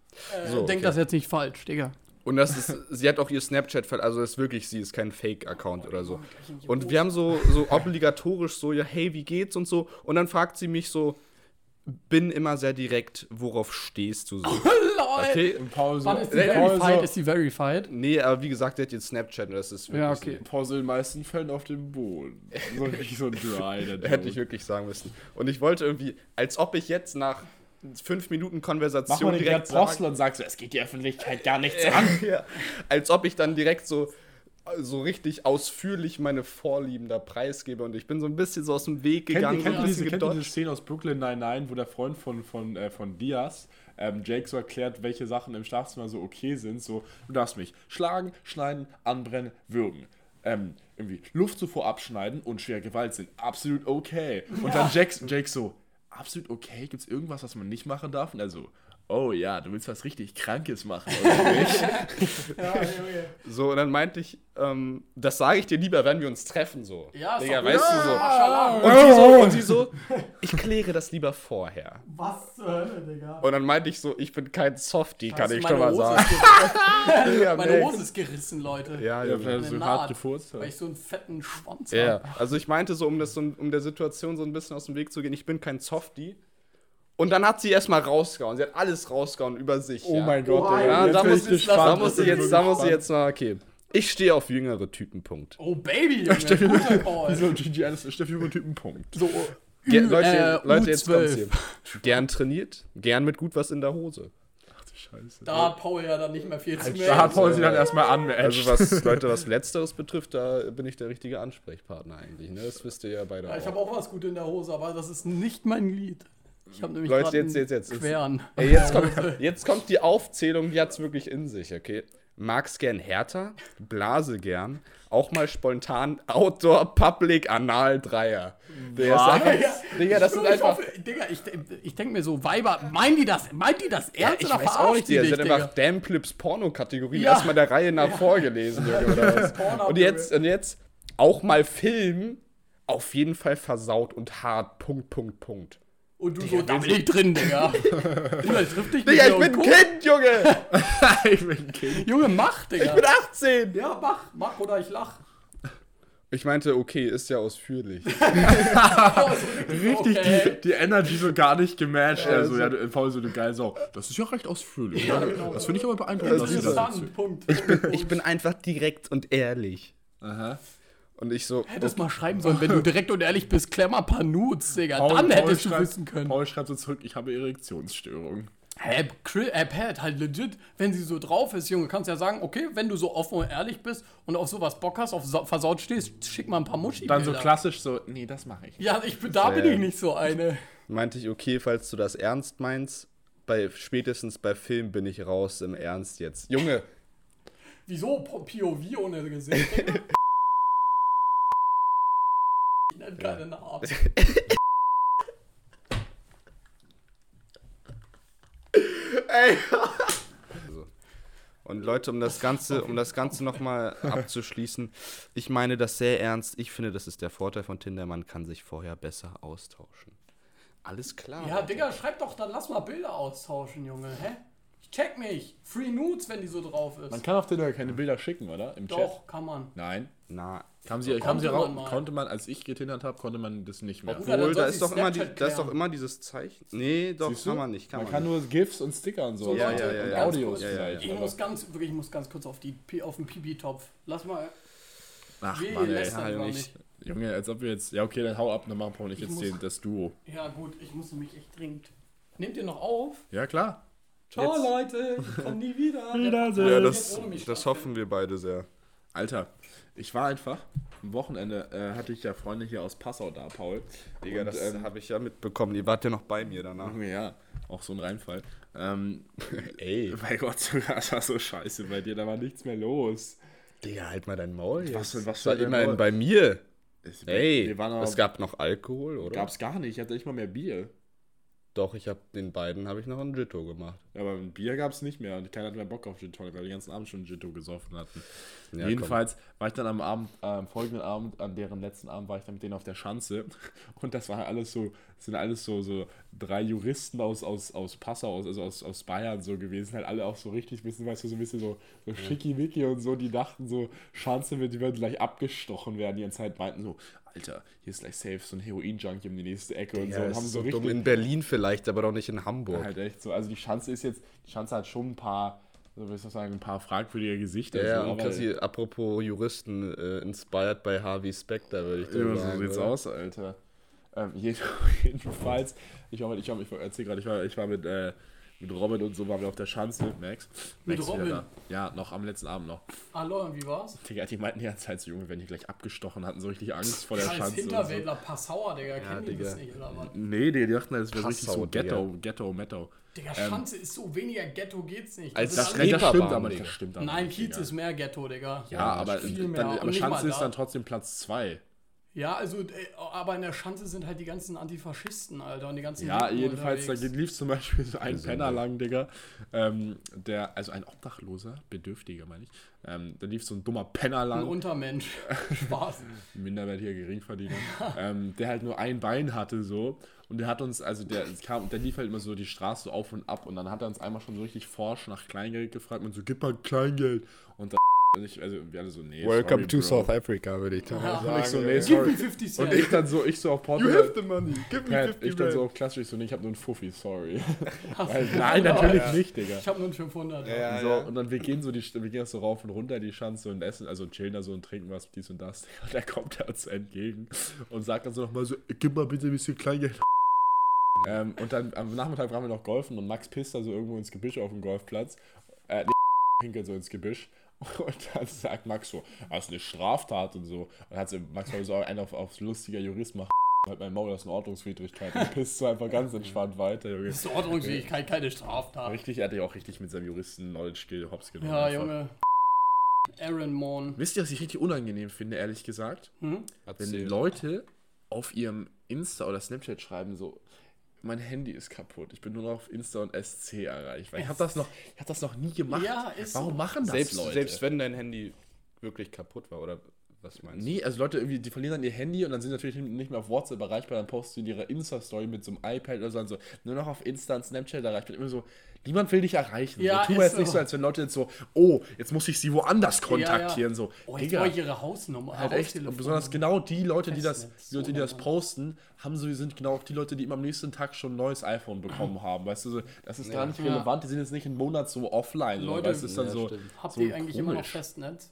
Äh, So, denk okay. das jetzt nicht falsch, Digga. Und das ist, sie hat auch ihr Snapchat, also das ist wirklich sie, ist kein Fake-Account oder so. Und wir haben so, so obligatorisch so, ja, hey, wie geht's und so. Und dann fragt sie mich so, bin immer sehr direkt, worauf stehst du so? Lol. Okay. So, Wann ist die Paul verified? Ist die verified? Nee, aber wie gesagt, der hat jetzt Snapchat und das ist wirklich Ja, okay. So in den meisten Fällen auf dem Boden. So richtig so dry. Hätte ich wirklich sagen müssen. Und ich wollte irgendwie, als ob ich jetzt nach fünf Minuten Mach Konversation mal den Gerd direkt Brostel und sagst so, es geht die Öffentlichkeit gar nichts an. ja, als ob ich dann direkt so, so richtig ausführlich meine Vorlieben da preisgebe und ich bin so ein bisschen so aus dem Weg Kennt gegangen, kennt, ein diese, kennt ihr diese. Szene aus Brooklyn 99, wo der Freund von, von, äh, von Diaz ähm, Jake so erklärt, welche Sachen im Schlafzimmer so okay sind? So, du darfst mich schlagen, schneiden, anbrennen, würgen. Ähm, irgendwie Luft zuvor abschneiden und schwere Gewalt sind absolut okay. Und dann Jake, Jake so, absolut okay? Gibt es irgendwas, was man nicht machen darf? Und er so, oh ja, du willst was richtig Krankes machen, oder nicht? Ja, Junge. So, und dann meinte ich, ähm, das sage ich dir lieber, wenn wir uns treffen, so. Ja, Digga, doch weißt gut. du so. Und sie so, und sie so, ich kläre das lieber vorher. Was zur Hölle, Digga? Und dann meinte ich so, ich bin kein Softie, kann ich schon mal Hose sagen. Ja, Meine. Hose ist gerissen, Leute. Ja, Ja, ja, Eine hart gefurzt. Weil ich so einen fetten Schwanz ja. habe. Also ich meinte so, um, das so, um der Situation so ein bisschen aus dem Weg zu gehen, ich bin kein Softie. Und dann hat sie erstmal rausgehauen. Sie hat alles rausgehauen über sich. Oh ja. mein Gott, Oha, Digga. Ja, Jetzt da muss, da sie jetzt, da muss sie gespannt. jetzt mal, okay. Ich stehe auf jüngere Typen, Punkt. Oh, Baby, Junge. Guter Call. So, GG, alles Steffi über Typen, Punkt. So, Ge Ü- Leute, äh, Leute, jetzt U12. kommt's hier. Gern trainiert, gern mit gut was in der Hose. Ach du Scheiße. Da hat Paul ja dann nicht mehr viel zu melden. Da hat Paul sie dann erstmal anmatcht. Also was, Leute, was Letzteres betrifft, da bin ich der richtige Ansprechpartner eigentlich. Ne? Das wisst ihr ja beide Ja, ich habe auch was gut in der Hose, aber das ist nicht mein Lied. Ich habe nämlich Leute, jetzt, jetzt, jetzt. Queren. Ey, jetzt, kommt, jetzt kommt die Aufzählung, die hat's wirklich in sich, okay? Mag's gern härter, blase gern, auch mal spontan Outdoor, Public, Anal, Dreier. Digga, Was? das, ist- Digga, das sind ich einfach... hoffe, Digga, ich, ich denke mir so, Weiber, meinen die das, meint die das ernst Ich oder weiß auch nicht, die Digga. dich, Sie hat Digga? einfach Damn-Clips Porno-Kategorien Ja. erstmal der Reihe nach vorgelesen, Junge, oder was? Porno, Und jetzt, und jetzt auch mal Film, auf jeden Fall versaut und hart, Punkt, Punkt, Punkt. Und du so, da bin ich drin, Digga. Junge, triff dich nicht Digga, ich bin ein. Kind, Junge! ich bin ein Kind. Junge, mach, Digga. Ich bin 18! Ja, mach, mach oder ich lach. Ich meinte, okay, ist ja ausführlich. Richtig Okay. die, die Energy so gar nicht gematcht. Ja, also, so- ja, du- Paul so eine geile Sau. Das ist ja recht ausführlich. Ja, genau. Das finde ich aber beeindruckend. Das ist interessant, Punkt. Ich bin einfach direkt und ehrlich. Aha. Und ich so, Hättest mal schreiben sollen, wenn du direkt und ehrlich bist, klemmer paar Nudes, Digga. Paul- dann Paul hättest du schreibt- wissen können. Paul schreibt so zurück, ich habe Erektionsstörung. Hä, Krill, äh, Pat, halt legit, wenn sie so drauf ist, Junge, kannst ja sagen, okay, wenn du so offen und ehrlich bist und auf sowas Bock hast, auf so, versaut stehst, schick mal ein paar muschi Dann so klassisch so, nee, das mache ich. nicht. Ja, ich da bin ich nicht so eine. meinte ich, okay, falls du das ernst meinst, bei, spätestens bei Film bin ich raus im Ernst jetzt. Junge, Wieso Po- POV ohne Gesicht? Nenne keine Namen. Ey. So. Und Leute, um das Ganze, um das Ganze nochmal abzuschließen, ich meine das sehr ernst. Ich finde, das ist der Vorteil von Tinder, man kann sich vorher besser austauschen. Alles klar. Ja, Digga, schreib doch, dann lass mal Bilder austauschen, Junge, hä? Check mich. Free Nudes, wenn die so drauf ist. Man kann auf Tinder keine Bilder schicken, oder? Im Chat? Doch, kann man. Nein. Na, Kam sie, kam Konnte sie man raus, konnte man, als ich getindert habe, konnte man das nicht mehr. Obwohl- da ist, doch immer die, da ist doch immer dieses Zeichen. Nee, doch, Siehst du? kann man nicht. Kann man man, kann nicht. nur GIFs und Sticker und so. Ja, Leute, ja, ja, und ja. Audios Ja, ja, ja. Ich muss ganz, wirklich, ich muss ganz kurz auf, die, P- auf den Pipi-Topf. Lass mal. Ach Wir Mann, ey. gar nicht. nicht. Junge, als ob wir jetzt. Ja, okay, dann hau ab, dann machen Paul nicht Ich jetzt muss- den, das Duo. Ja, gut, ich muss nämlich echt dringend. Nehmt ihr noch auf? Ja, klar. Ciao, Jetzt- Leute. Ich komm nie wieder. Wiedersehen. Ja, das, das hoffen wir beide sehr. Alter, ich war einfach. Am Wochenende äh, hatte ich ja Freunde hier aus Passau da, Paul. Digga, Und, das ähm, habe ich ja mitbekommen. Ihr wart ja noch bei mir danach. Junge, ja, auch so ein Reinfall. Ähm, Ey. bei Gott, das war so scheiße bei dir, da war nichts mehr los. Digga, halt mal dein Maul jetzt. Was für- was Das war immerhin Maul? bei mir. Es, Ey, aber, es gab noch Alkohol, oder? gab's gar nicht, ich hatte nicht mal mehr Bier. Doch, ich habe den beiden habe ich noch ein Jitto gemacht. Ja, aber ein Bier gab's nicht mehr und keiner hat mehr Bock auf Gin Tonic, weil wir den ganzen Abend schon Gin gesoffen hatten. Ja, Jedenfalls war ich dann am Abend, äh, am folgenden Abend, an deren letzten Abend war ich dann mit denen auf der Schanze und das war alles so sind alles so, so drei Juristen aus, aus, aus Passau, aus, also aus, aus Bayern so gewesen, halt alle auch so richtig, bisschen, weißt du, so ein bisschen so, so schickimicki und so, die dachten so, Chance wird, die werden gleich abgestochen werden, die ganze Zeit meinten so, Alter, hier ist gleich safe so ein Heroin-Junkie um die nächste Ecke und so. Und haben so so dumm richtig, in Berlin vielleicht, aber doch nicht in Hamburg. halt echt so, also die Chance ist jetzt, die Chance hat schon ein paar, so will ich sagen, ein paar fragwürdige Gesichter. Ja, so, und quasi, apropos Juristen, äh, inspired by Harvey Specter, würde ich Ja, sagen. so sieht's oder? aus, Alter. Ähm, jeden- jedenfalls, ich war, mit, ich, war, ich erzähl gerade, ich war, ich war mit, äh, mit Robin und so waren wir auf der Schanze, Max. Mit Max Robin? da. Ja, noch am letzten Abend noch. Hallo, und wie war's? Digga, die meinten die ganze Zeit so, Junge, wenn die gleich abgestochen hatten, so richtig Angst vor der Scheiß Schanze. Und so. Hinterwäldler Passauer, Digga, kennen die das Digga. nicht, oder was? Nee, die, die dachten, das wäre richtig so Ghetto, Digga. Ghetto, Metto. Digga, Schanze ist so weniger Ghetto geht's nicht. Als ist das alles- Das, Reeperbahn, stimmt aber nicht, Digga. das Nein, Kiez Digga. ist mehr Ghetto, Digga. Ja, aber, viel mehr. dann, aber Schanze ist da. dann trotzdem Platz 2. Ja, also, äh, aber in der Schanze sind halt die ganzen Antifaschisten, Alter, und die ganzen Ja, Linken jedenfalls, da unterwegs. lief zum Beispiel so ein Penner lang, Digga. Ähm, der, also ein Obdachloser, Bedürftiger meine ich. Ähm, da lief so ein dummer Penner Ein lang, Untermensch. Spaß. minderwertiger Geringverdiener, ähm, der halt nur ein Bein hatte so. Und der hat uns, also der kam, der lief halt immer so die Straße so auf und ab und dann hat er uns einmal schon so richtig forsch nach Kleingeld gefragt und so, gib mal Kleingeld. Und dann, und ich, also wir alle so, nee, Welcome sorry, to Bro. South Africa, würde ich da mal Ja. sagen. Und ich so, nee, sorry. mir 50 Und Cent. ich dann so, ich so auf Portugal. the money. Give Pat, ich dann so auf klassisch so, nee, ich habe nur einen Fuffi, sorry. Weil, nein, natürlich nicht, Digga. Ich hab nur einen 500. Ja, ja. So, und dann wir gehen so die wir gehen so rauf und runter die Schanze und essen, also chillen da so und trinken was, dies und das. Und der kommt da uns entgegen und sagt dann so nochmal so, gib mal bitte ein bisschen Kleingeld. ähm, und dann am Nachmittag waren wir noch golfen und Max pisst da so irgendwo ins Gebüsch auf dem Golfplatz. Äh, nee, pinkelt so ins Gebüsch. Und dann sagt Max so, das ist eine Straftat und so. Und dann hat sie, Max so einen auf, aufs lustiger Jurist macht halt mein Maul, das ist eine Ordnungswidrigkeit. Und pisst so einfach ganz entspannt weiter, Junge. Das ist Ordnungsfähigkeit, keine Straftat. Richtig, er hat ja auch richtig mit seinem Juristen-Knowledge-Skill hops genommen. Ja. Junge. Aaron Mon. Wisst ihr, was ich richtig unangenehm finde, ehrlich gesagt? Hm? Wenn. Leute auf ihrem Insta oder Snapchat schreiben so, mein Handy ist kaputt, ich bin nur noch auf Insta und SC erreichbar. Ich habe das, noch- ich hab das noch nie gemacht. Ja, ist Warum so. machen das Selbst, Leute? selbst wenn dein Handy wirklich kaputt war, oder was meinst du? Nee, also Leute irgendwie, die verlieren dann ihr Handy und dann sind sie natürlich nicht mehr auf WhatsApp erreichbar, dann posten sie in ihrer Insta-Story mit so einem iPad oder so, und so nur noch auf Insta und Snapchat erreichbar. Immer so, niemand will dich erreichen. Ja, so, tu ist jetzt nicht so. so, als wenn Leute jetzt so, oh, jetzt muss ich sie woanders kontaktieren. So, Oh, jetzt Digga. brauche ich ihre Hausnummer. Halt echt, und besonders genau die Leute, die das, die Leute, die das so, posten, haben so, sind genau auch die Leute, die immer am nächsten Tag schon ein neues iPhone bekommen haben. Weißt du, so, das ist gar nicht Ja. relevant, die sind jetzt nicht einen Monat so offline. Leute, Leute, das ist dann ja, so. stimmt. Habt so ihr eigentlich immer noch komisch. Festnetz?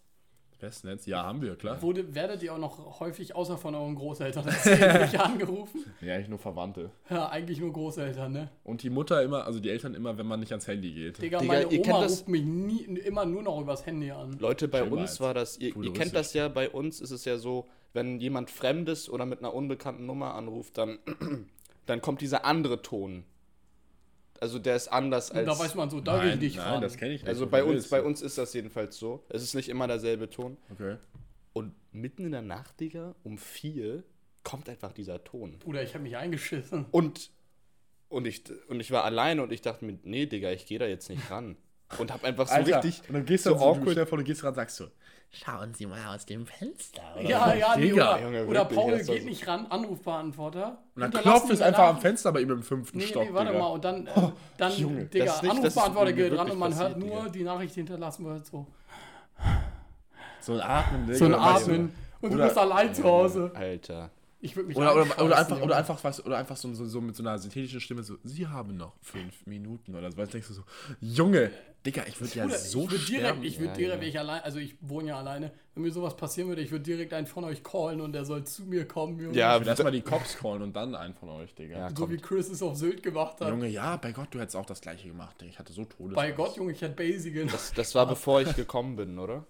Festnetz? Ja, haben wir, klar. Wurde, werdet ihr auch noch häufig außer von euren Großeltern erzählt, angerufen? Ja, eigentlich nur Verwandte. Ja, eigentlich nur Großeltern, ne? Und die Mutter immer, also die Eltern immer, wenn man nicht ans Handy geht. Digga, Digga, meine ihr kennt Oma das- ruft mich nie, immer nur noch übers Handy an. Leute, bei Schön uns war das, ihr, ihr kennt das ja, bei uns ist es ja so, wenn jemand Fremdes oder mit einer unbekannten Nummer anruft, dann, dann kommt dieser andere Ton. Also der ist anders Und als. da weiß man so, da will ich nicht nein, ran. das kenne ich nicht. also bei uns, bei uns ist das jedenfalls so. Es ist nicht immer derselbe Ton. Okay. Und mitten in der Nacht, Digga, um vier, kommt einfach dieser Ton. Bruder, ich habe mich eingeschissen. Und, und, ich, und ich war alleine und ich dachte mir, nee, Digga, ich gehe da jetzt nicht ran. Und hab einfach so Alter, richtig. und dann gehst du so dann so, du awkward- vor, du gehst ran und sagst so, schauen Sie mal aus dem Fenster. Oder Ja, ja, nee, Digga. oder, Junge, oder wirklich, Paul geht so- nicht ran, Anrufbeantworter. Und dann klopft es einfach am Fenster bei ihm im fünften Nee, Stock, nee, warte Digga. mal, und dann, äh, dann Junge, Digga, nicht- Anrufbeantworter geht ran und man hört passiert, nur, Digga. die Nachricht hinterlassen wird so. So ein Atmen, Digga. So ein weißt du? Atmen. Und du Oder- bist allein zu Hause. Alter. Ich würde mich Oder, oder, oder einfach, oder einfach, was, oder einfach so, so, so mit so einer synthetischen Stimme so, Sie haben noch fünf Minuten oder so. Weil denkst du so, Junge, Digga, ich würde ja Bruder, so ich würde direkt, sterben. ich würde Ja, direkt, ja. wenn ich allein, also ich wohne ja alleine, wenn mir sowas passieren würde, ich würde direkt einen von euch callen und der soll zu mir kommen, Junge. Ja, ich erstmal die Cops callen und dann einen von euch, Digga. Ja, so kommt. wie Chris es auf Sylt gemacht hat. Junge, ja, bei Gott, du hättest auch das gleiche gemacht, Digga. Ich hatte so Todes. Bei Gott, Junge, ich hätte Basic. Das, das war bevor ich gekommen bin, oder?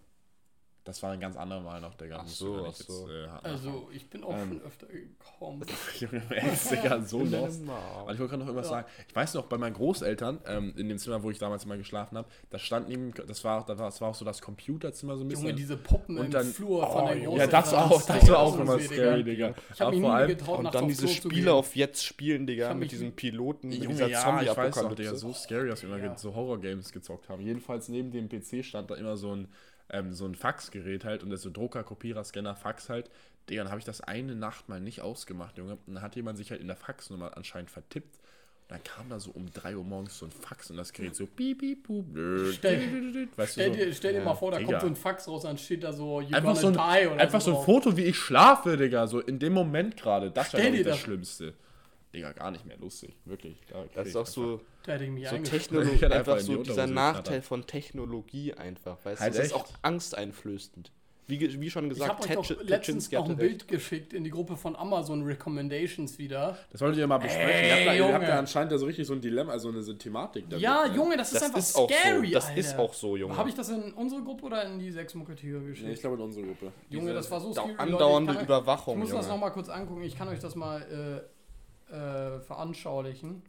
Das war ein ganz anderer Mal noch, Digga. Ach so, ach so. äh, hart Also, ich bin auch Ähm. schon öfter gekommen. Junge, ist Digga so lost. Aber ich wollte gerade noch irgendwas sagen. Ich weiß noch, bei meinen Großeltern, ähm, in dem Zimmer, wo ich damals immer geschlafen habe, da stand neben, das war, das war, das war auch so das Computerzimmer so ein bisschen. Junge, diese Puppen Und im dann- Flur von Oh, den ja, Großeltern. das auch, das war auch immer scary, Digga. Ich habe Aber mich vor nie allem- getraut, Und dann diese Spiele auf jetzt spielen, Digga, hab mit diesen Piloten, mit Junge, dieser ja, ich weiß noch, Digga, Zombie-Apokalypse. so scary, dass wir immer Ja. so Horror-Games gezockt haben. Jedenfalls neben dem PC stand da immer so ein ähm, so ein Faxgerät halt und das so Drucker, Kopierer, Scanner, Fax halt. Digga, dann habe ich das eine Nacht mal nicht ausgemacht, Junge. Und dann hat jemand sich halt in der Faxnummer anscheinend vertippt. Und dann kam da so um 3 Uhr morgens so ein Fax und das Gerät so piep, piep, pup, blöd, Stell- weißt Stell du, dir, stell dir mal vor, da Digga. kommt so ein Fax raus, dann steht da so, you Einfach so, ein, einfach so ein. Foto, wie ich schlafe, Digga. So in dem Moment gerade. Das Stell wäre dir das, das Schlimmste. Digga, gar nicht mehr lustig. Wirklich. Da Das ist auch einfach- so, Da hätte ich mich so. Technologie, einfach einfach so dieser Nachteil von Technologie einfach. Weißt Halt du, das ist auch angsteinflößend. Wie, wie schon Ich habe gesagt, euch letztens noch ein Bild geschickt in die Gruppe von Amazon Recommendations wieder. Das wolltet ihr mal besprechen. Ey, ihr, habt da, ihr habt da anscheinend da so richtig so ein Dilemma, also eine, so eine Thematik. damit, Ja, ne? Junge, das ist Das einfach ist auch scary, so. Das Alter. ist auch so, Junge. Habe ich das in unsere Gruppe oder in die sechs Musketiere geschickt? Nee, ich glaube in unsere Gruppe. Junge, Diese- das war so scary. andauernde Leute, ich kann euch- Überwachung, Ich muss das Junge. nochmal kurz angucken. Ich kann euch das mal äh, äh, veranschaulichen.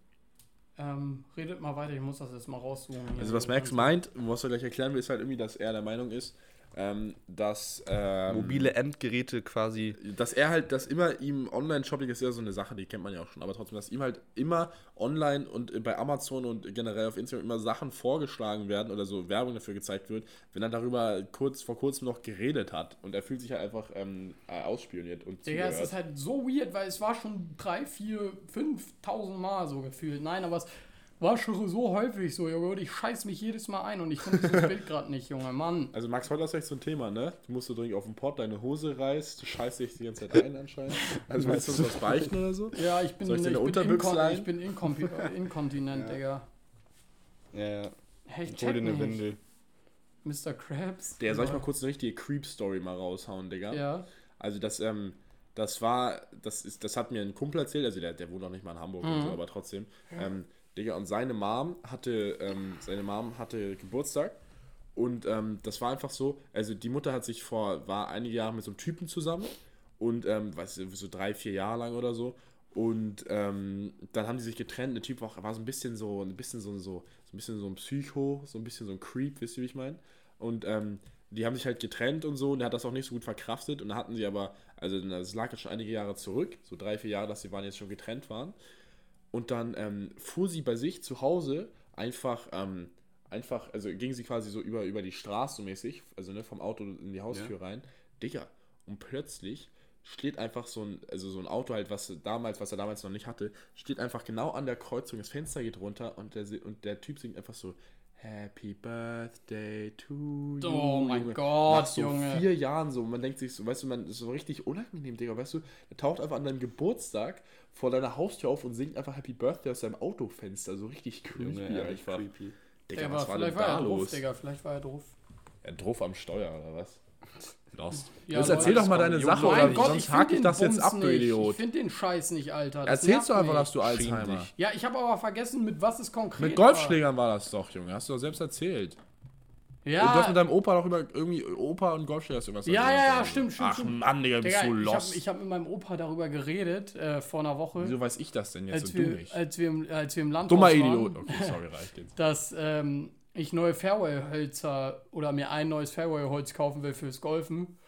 Ähm, redet mal weiter, ich muss das jetzt mal raussuchen. Also was Max meint, was er gleich erklären will, ist halt irgendwie, dass er der Meinung ist, ähm, dass ähm, Mobile Endgeräte quasi. dass er halt, dass immer ihm Online-Shopping ist ja so eine Sache, die kennt man ja auch schon, aber trotzdem, dass ihm halt immer online und bei Amazon und generell auf Instagram immer Sachen vorgeschlagen werden oder so Werbung dafür gezeigt wird, wenn er darüber kurz vor kurzem noch geredet hat und er fühlt sich halt einfach ähm, äh, ausspioniert und Digga, es ist halt so weird, weil es war schon drei, vier, fünftausend Mal so gefühlt. Nein, aber es war schon so häufig so, Junge. Und ich scheiß mich jedes Mal ein und ich finde dieses Bild gerade nicht, Junge. Mann. Also Max, heute ist echt so ein Thema, ne? Du musst so dringend auf den Pott, deine Hose reißt, du scheißt dich die ganze Zeit ein anscheinend. Also willst du was beichten oder so? Ja, ich bin, Soll ich eine bin, inkon leihen? ich bin inkontinent, Digga. Ja, ja. Hey, ich Hol dir eine. Windel. Mr. Krabs. Der soll ich mal kurz eine richtige Creep-Story mal raushauen, Digga? Ja. Also das, ähm, das war, das ist, das hat mir ein Kumpel erzählt, also der, der wohnt auch nicht mal in Hamburg und so, aber trotzdem. Ähm, Digga, und seine Mom hatte, ähm, seine Mom hatte Geburtstag und ähm, das war einfach so, also die Mutter hat sich vor, war einige Jahre mit so einem Typen zusammen und, ähm, weißt du, so drei, vier Jahre lang oder so. Und ähm, dann haben die sich getrennt. Der Typ war, war so ein bisschen so, ein bisschen so, so, so ein bisschen so ein Psycho, so ein bisschen so ein Creep, wisst ihr, wie ich meine? Und ähm, die haben sich halt getrennt und so und er hat das auch nicht so gut verkraftet und dann hatten sie aber, also das lag jetzt schon einige Jahre zurück, so drei, vier Jahre, dass sie waren jetzt schon getrennt waren. Und dann ähm, fuhr sie bei sich zu Hause einfach, ähm, einfach, also ging sie quasi so über, über die Straße mäßig, also ne, vom Auto in die Haustür rein. Digga, und plötzlich steht einfach so ein, also so ein Auto halt, was damals, was er damals noch nicht hatte, steht einfach genau an der Kreuzung, das Fenster geht runter und der, und der Typ singt einfach so Happy Birthday to you. Oh mein Junge. Gott, Nach so Junge. vier Jahren so, man denkt sich so, weißt du, man das ist so richtig unangenehm, Digga, weißt du, der taucht einfach an deinem Geburtstag vor deiner Haustür auf und singt einfach Happy Birthday aus seinem Autofenster, so richtig creepy Junge, einfach. creepy. Digga, Ja, was war denn vielleicht war da er drauf, los? Digga. Vielleicht war er drauf. Er drauf am Steuer, oder was? Lost. Ja, Jetzt erzähl doch mal deine Junge. Sache, oder Gott, sonst hake ich das jetzt Bums ab, du nicht. Idiot. Ich finde den Scheiß nicht, Alter. Das Erzählst du einfach, dass du Alzheimer dich. Ja, ich habe aber vergessen, mit was es konkret Mit Golfschlägern war das doch, Junge. Hast du doch selbst erzählt. war. Und du hast mit Ja, deinem Opa doch über irgendwie Opa und Golfschläger hast du irgendwas Ja, ja, ja, stimmt, stimmt, Ach stimmt. Mann, Digga, bist Digga, du ich lost. habe ich hab mit meinem Opa darüber geredet äh, vor einer Woche, Wieso weiß ich das denn jetzt als und du wir, nicht? als, wir im, als wir im Landhaus Dummer waren, Idiot. Okay, sorry, reicht jetzt. dass ähm, ich neue Fairway-Hölzer oder mir ein neues Fairway-Holz kaufen will fürs Golfen.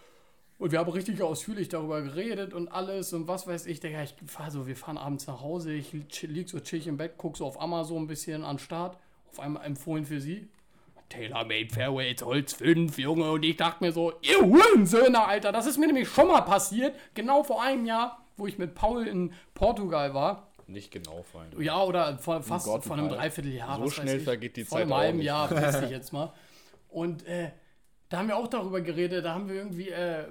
Und wir haben richtig ausführlich darüber geredet und alles und was weiß ich. Digga, ich fahr so, wir fahren abends nach Hause, ich chill- lieg so chillig im Bett, guck so auf Amazon ein bisschen an Start. Auf einmal empfohlen für sie. Tailor-Made Fairways Holz 5, Junge. Und ich dachte mir so, ihr Hurensöhne, Alter, das ist mir nämlich schon mal passiert. Genau vor einem Jahr, wo ich mit Paul in Portugal war. Nicht genau, Freunde. Ja, oder vor, fast Gott, vor einem. Dreivierteljahr. So schnell vergeht die vor Zeit einem auch halben. Jahr, weiß ich jetzt mal. Und äh, da haben wir auch darüber geredet, da haben wir irgendwie äh,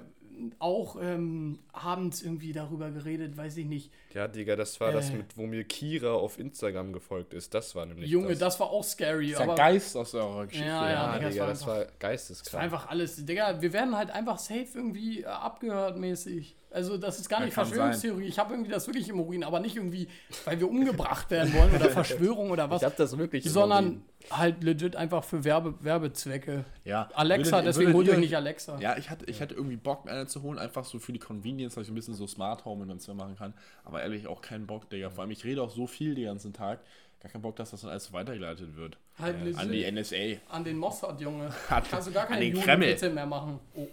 auch ähm, abends irgendwie darüber geredet, weiß ich nicht. Ja, Digga, das war das Äh. mit, wo mir Kira auf Instagram gefolgt ist. Das war nämlich Junge, das. das war auch scary, Das ist aber Geist aus eurer Geschichte. Ja, ja, ja, Digga, Digga, das das war war geisteskrank. einfach alles, Digga, wir werden halt einfach safe irgendwie äh, abgehört mäßig. Also das ist gar Ja, nicht kann Verschwörungstheorie. Ich habe irgendwie das wirklich im Urin, aber nicht irgendwie, weil wir umgebracht werden wollen oder Verschwörung oder was, ich hab das wirklich im sondern Urin. Halt legit einfach für Werbe, Werbezwecke. Ja. Alexa, Würdet- deswegen holt euch ihr- nicht Alexa. Ja, ich hatte, ich hatte irgendwie Bock, mir eine zu holen, einfach so für die Convenience, dass ich ein bisschen so Smart Home in meinem Zimmer machen kann. Aber ehrlich, auch keinen Bock, Digga. Vor allem, ich rede auch so viel den ganzen Tag. Gar keinen Bock, dass das dann alles weitergeleitet wird. Halt legit. An die NSA. An den Mossad, Junge. An- Kannst du gar keine. Jugendwitze mehr machen. Oh.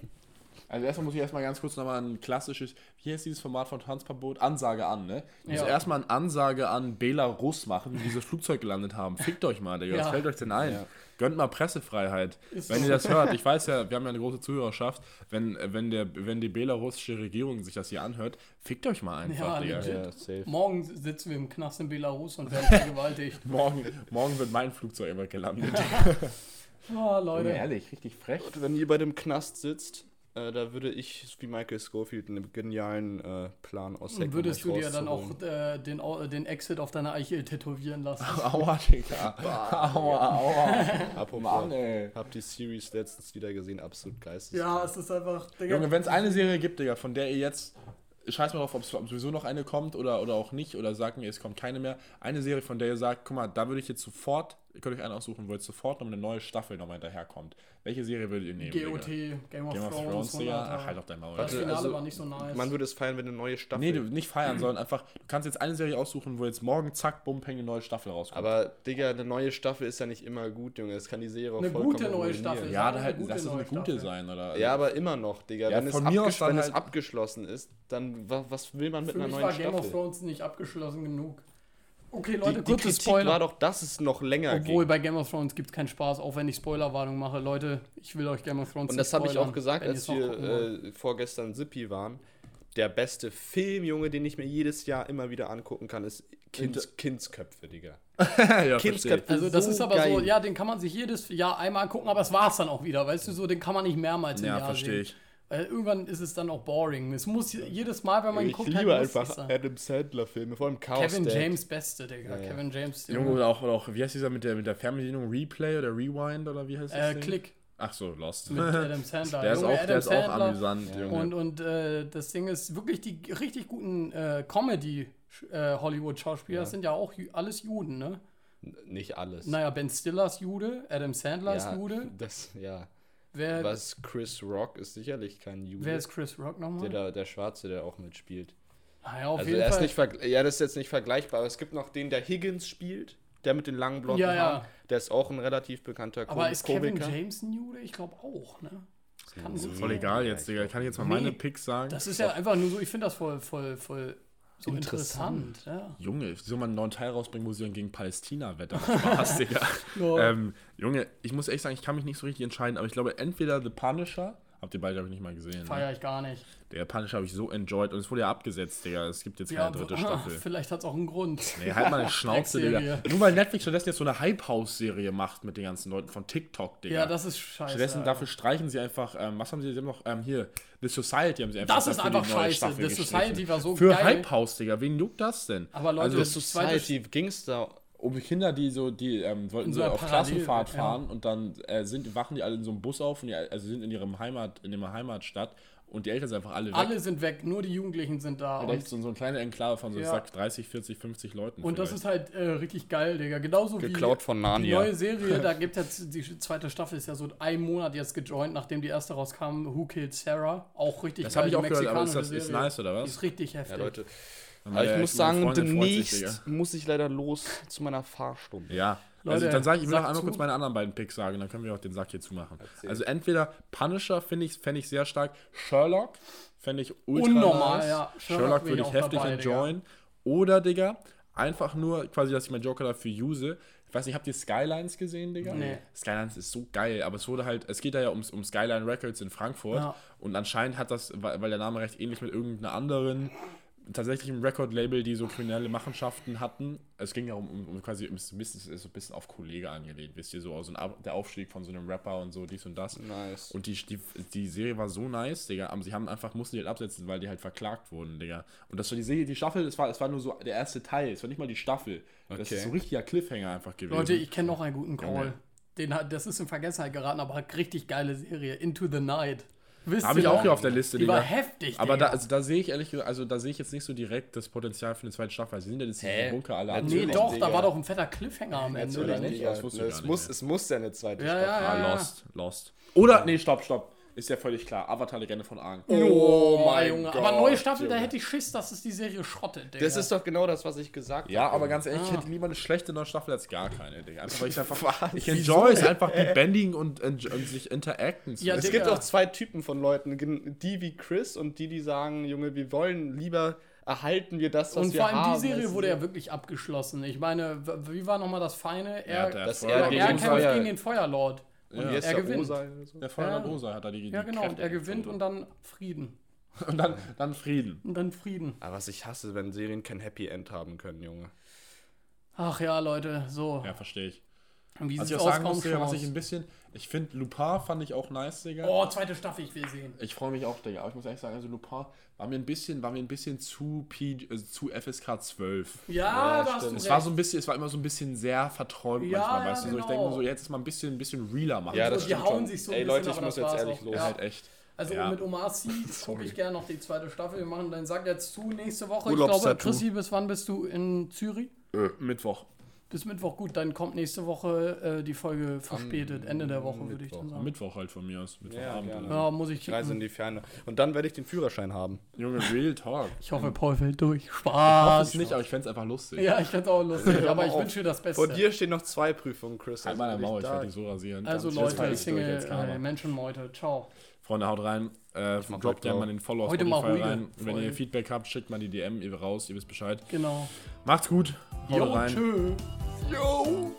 Also erstmal muss ich erstmal ganz kurz nochmal ein klassisches, wie heißt dieses Format von Tanzverbot? Ansage an, ne? Ich muss Ja. erstmal eine Ansage an Belarus machen, die dieses Flugzeug gelandet haben. Fickt euch mal, Digga. Was Ja. fällt euch denn ein? Ja. Gönnt mal Pressefreiheit. Ist wenn so. ihr das hört, ich weiß ja, wir haben ja eine große Zuhörerschaft, wenn, wenn, der, wenn die belarussische Regierung sich das hier anhört, fickt euch mal einfach, Ja, Digga. legit. Ja, safe. Morgen sitzen wir im Knast in Belarus und werden vergewaltigt. Morgen, morgen wird mein Flugzeug immer gelandet. Ah, Leute. ehrlich, richtig frech. Und wenn ihr bei dem Knast sitzt, äh, da würde ich, wie Michael Schofield, einen genialen äh, Plan aus Und würdest du dir dann auch äh, den, Au- den Exit auf deiner Eichel tätowieren lassen? Aua, Digga. Aua, aua. Apropos, Mann, ey. hab die Series letztens wieder gesehen, absolut geistig. Ja, es ist einfach. Digga, Junge, wenn es eine Serie gibt, Digga, von der ihr jetzt, scheiß mal drauf, ob es sowieso noch eine kommt oder, oder auch nicht, oder sagt mir, es kommt keine mehr. Eine Serie, von der ihr sagt, guck mal, da würde ich jetzt sofort, ihr könnt euch eine aussuchen, wo jetzt sofort noch eine neue Staffel nochmal hinterherkommt. Welche Serie würdet ihr nehmen? GOT, Digga? Game of Game of Thrones, Thrones, Digga. 100er. Ach, halt auf dein Maul. Das Finale also, war nicht so nice. Man würde es feiern, wenn eine neue Staffel. Nee, du nicht feiern, sondern einfach, du kannst jetzt eine Serie aussuchen, wo jetzt morgen, zack, bumm, peng, eine neue Staffel rauskommt. aber, Digga, eine neue Staffel ist ja nicht immer gut, Junge. Das kann die Serie auch Eine vollkommen gute neue. Staffel. ja, da halt, eine gute lass es eine gute Staffel. sein, oder? Ja, aber immer noch, Digga. Ja, wenn es, von mir aus abgesch dann wenn es halt- abgeschlossen ist, dann wa was will man mit Für einer mich neuen war Game of Staffel? Thrones nicht abgeschlossen genug. Okay, Die, Leute, die kurze Kritik Spoiler. war doch, dass es noch länger Obwohl ging. bei Game of Thrones gibt es keinen Spaß, auch wenn ich Spoilerwarnung mache. Leute, ich will euch Game of Thrones Und das habe ich auch gesagt, wenn als wir äh, vorgestern Sippi waren. Der beste Film, Junge, den ich mir jedes Jahr immer wieder angucken kann, ist Kinds, Kindsköpfe, Digga. ja, Kindsköpfe. Also das so ist aber geil. so, ja, den kann man sich jedes Jahr einmal angucken, aber es war's dann auch wieder, weißt du, so, den kann man nicht mehrmals im Ja, Jahr verstehe sehen. ich. Weil irgendwann ist es dann auch boring. Es muss jedes Mal, wenn man Ich guckt, liebe halt einfach sein. Adam Sandler-Filme, vor allem Chaos Kevin Dad. James Beste, Digga. Ja, ja. Kevin James, der Junge, oder auch, oder auch, wie heißt dieser mit der, mit der Fernbedienung? Replay oder Rewind oder wie heißt das? äh, Ding? Klick Ach so, Lost. mit Adam Sandler. Der ist Junge, auch, der ist auch Sandler. amüsant, Junge. Und, und äh, das Ding ist wirklich, die richtig guten äh, Comedy-Hollywood-Schauspieler sind ja auch alles Juden, ne? Nicht alles. Naja, Ben Stiller ist Jude, Adam Sandler ist ja, Jude. Das, ja. Wer, Was Chris Rock ist sicherlich kein Jude. wer ist Chris Rock nochmal? der, der Schwarze, der auch mitspielt. Naja, auf Also jeden er ist Fall. nicht ja, das ist jetzt nicht vergleichbar, aber es gibt noch den, der Higgins spielt, der mit den langen blonden Ja, ja. Haaren. Der ist auch ein relativ bekannter aber Kom- ist Kevin Komiker. James ein Jude? Ich glaube auch, ne? Das kann gut Voll egal jetzt, Digga. Kann ich jetzt mal Nee, meine Picks sagen? Das ist ja einfach nur so, ich finde das voll, voll, voll so Interessant. interessant. ja. Junge, soll man einen neuen Teil rausbringen, wo sie dann gegen Palästina wettern? Spaß, Digga. Ja. ähm, Junge, ich muss echt sagen, ich kann mich nicht so richtig entscheiden, aber ich glaube, entweder The Punisher, habt ihr beide, glaube ich, nicht mal gesehen. Ne? Feier ich gar nicht. Der Punisher habe ich so enjoyed und es wurde ja abgesetzt, Digga. Es gibt jetzt keine dritte Staffel. Vielleicht hat es auch einen Grund. Nee, halt mal eine Schnauze, Digga. Nur weil Netflix stattdessen jetzt so eine Hype-House-Serie macht mit den ganzen Leuten von TikTok, Digga. Ja, das ist scheiße. Stattdessen Alter. dafür streichen sie einfach, ähm, was haben sie, haben noch, ähm, hier, The Society haben sie einfach Das ist einfach scheiße. Staffel The. Society war so Für geil. Hype House, Digga, wen juckt das denn? Aber Leute, also, zweite Society ging's da. um Kinder, die so, die ähm, wollten so so auf Parallel- Klassenfahrt ja. fahren und dann äh, sind, wachen die alle in so einem Bus auf und die, also sind in ihrem Heimat, in ihrer Heimatstadt und die Eltern sind einfach alle weg. Alle sind weg, nur die Jugendlichen sind da. Und Und, echt so, so eine kleine Enklave von so, ich Ja. sag 30, 40, 50 Leuten. und das vielleicht. ist halt äh, richtig geil, Digga. Genauso Geklaut wie von die Narnia. neue Serie, da gibt jetzt die zweite Staffel ist ja so einen Monat jetzt gejoint, nachdem die erste rauskam, Who Killed Sarah. Auch richtig Das geil. habe ich die auch gehört, aber ist das ist nice, oder Die was? ist richtig heftig. Ja, Leute. Aber ich muss sagen, sich, demnächst Digga. muss ich leider los zu meiner Fahrstunde. Ja. Leute, also dann sage ich, ich will noch einmal zu. kurz meine anderen beiden Picks sagen, dann können wir auch den Sack hier zumachen. Erzähl. Also entweder Punisher finde ich, fände ich sehr stark, Sherlock fände ich ultra Unnormal, nice. ja. Sherlock Sherlock, würde ich heftig dabei, enjoyen. Oder, Digga, einfach nur quasi, dass ich meinen Joker dafür use. Ich weiß nicht, habt ihr Skylines gesehen, Digga? Nee. Skylines ist so geil, aber es wurde halt, es geht da ja um, um Skyline Records in Frankfurt Ja. und anscheinend hat das, weil, weil der Name recht ähnlich mit irgendeiner anderen tatsächlich Record-Label, die so kriminelle Machenschaften hatten. Es ging ja um, um, quasi, um, es ist ein bisschen- ist so ein bisschen auf Kollege angelehnt, wisst ihr, so also ein, der Aufstieg von so einem Rapper und so, dies und das. Nice. Und die, die, die Serie war so nice, Digga. Aber sie haben einfach, mussten die halt absetzen, weil die halt verklagt wurden, Digga. Und das war die Serie, die Staffel, es war, es war nur so der erste Teil, es war nicht mal die Staffel. Das Okay. ist so ein richtiger Cliffhanger einfach gewesen. Leute, ich kenne noch einen guten Call. Junge. Den hat, das ist in Vergessenheit geraten, aber richtig geile Serie. Into the Night. Habe ich auch hier auf der Liste, Die Digga. war heftig, Aber da, Digga. also da sehe ich ehrlich gesagt, also da sehe ich jetzt nicht so direkt das Potenzial für eine zweite Staffel. Sie sind ja jetzt Hä? diese Bunker alle ab. Nee, doch, Digga. da war doch ein fetter Cliffhanger am Ende, oder nicht? Ja, es, muss, es muss ja eine zweite Ja, Staffel. ja, ja. Ah, Lost, Lost. Oder, nee, stopp, stopp. Ist ja völlig klar. Avatar Legende von Aang. Oh mein Junge. Gott, Aber neue Staffel, da Junge. hätte ich Schiss, dass es die Serie schrottet, Digga. Das ist doch genau das, was ich gesagt habe. Ja, aber ganz ehrlich, ich Ah. hätte lieber eine schlechte neue Staffel als gar keine, Digga. Einfach weil ich einfach. Ich enjoy es einfach, die Bending und, und, und sich interacten zu Ja, Es gibt auch zwei Typen von Leuten, die wie Chris und die, die sagen, Junge, wir wollen lieber erhalten wir das, was Und wir vor allem haben. die Serie wurde ja wirklich abgeschlossen. Ich meine, wie war nochmal das Feine? Ja, Er, der das er er, er kämpft Feuer- gegen den Feuerlord. Und Ja. Er der gewinnt. Rosa oder so. Der Feuer Ja. Rosa hat da die, die Ja, genau. Und er gewinnt und dann Frieden. und dann, dann Frieden. Und dann Frieden. Aber was ich hasse, wenn Serien kein Happy End haben können, Junge. Ach ja, Leute, so. Ja, verstehe ich. Wie Was sieht's ich auch aus? musste, was ich ein bisschen. Ich finde, Lupin fand ich auch nice, Digga. Oh, zweite Staffel, ich will sehen. Ich freue mich auch, Digga. Aber ich muss ehrlich sagen, also Lupin war mir ein bisschen, war mir ein bisschen zu, P, also zu FSK 12. Ja, Ja, da hast stimmt. du Es war so ein bisschen, es war immer so ein bisschen sehr verträumt Ja, manchmal, ja, weißt du, so ich genau. denke mir so, jetzt ist mal ein bisschen, ein bisschen realer machen. Ja, So, das die stimmt hauen schon. sich so ein Ey, bisschen, Leute, ich aber muss das jetzt ehrlich auch. los. Ja. halt echt. Also Ja. mit Omar Sy gucke ich gerne noch die zweite Staffel. Wir machen deinen Sack jetzt zu nächste Woche. Ich glaube. Chrissy, bis wann bist du in Zürich? Äh, Mittwoch. Bis Mittwoch. Gut, dann kommt nächste Woche äh, die Folge verspätet. Ende der Woche, würde ich dann Am sagen. Mittwoch halt von mir aus. Mittwochabend. oder Ja, muss ich Ich reise in die Ferne. Und dann werde ich den Führerschein haben. Junge, Real Talk. Ich hoffe, Paul fällt durch. Ich hoffe Spaß. es nicht, aber ich fände es einfach lustig. Ja, ich fände auch lustig, aber ich wünsche dir das Beste. Vor dir stehen noch zwei Prüfungen, Chris. Halt meine wenn Maul, ich werde dich so rasieren. also Ganz- Leute, Single, äh, Menschenmeute. Ciao. Freunde, haut rein. Äh, droppt gerne mal den Follow auf Heute mal Spotify ruhige rein. Wenn ihr. Feedback habt, schickt mal die DM ihr raus, ihr wisst Bescheid. Genau. Macht's gut. Haut jo, rein. Tschö. Jo.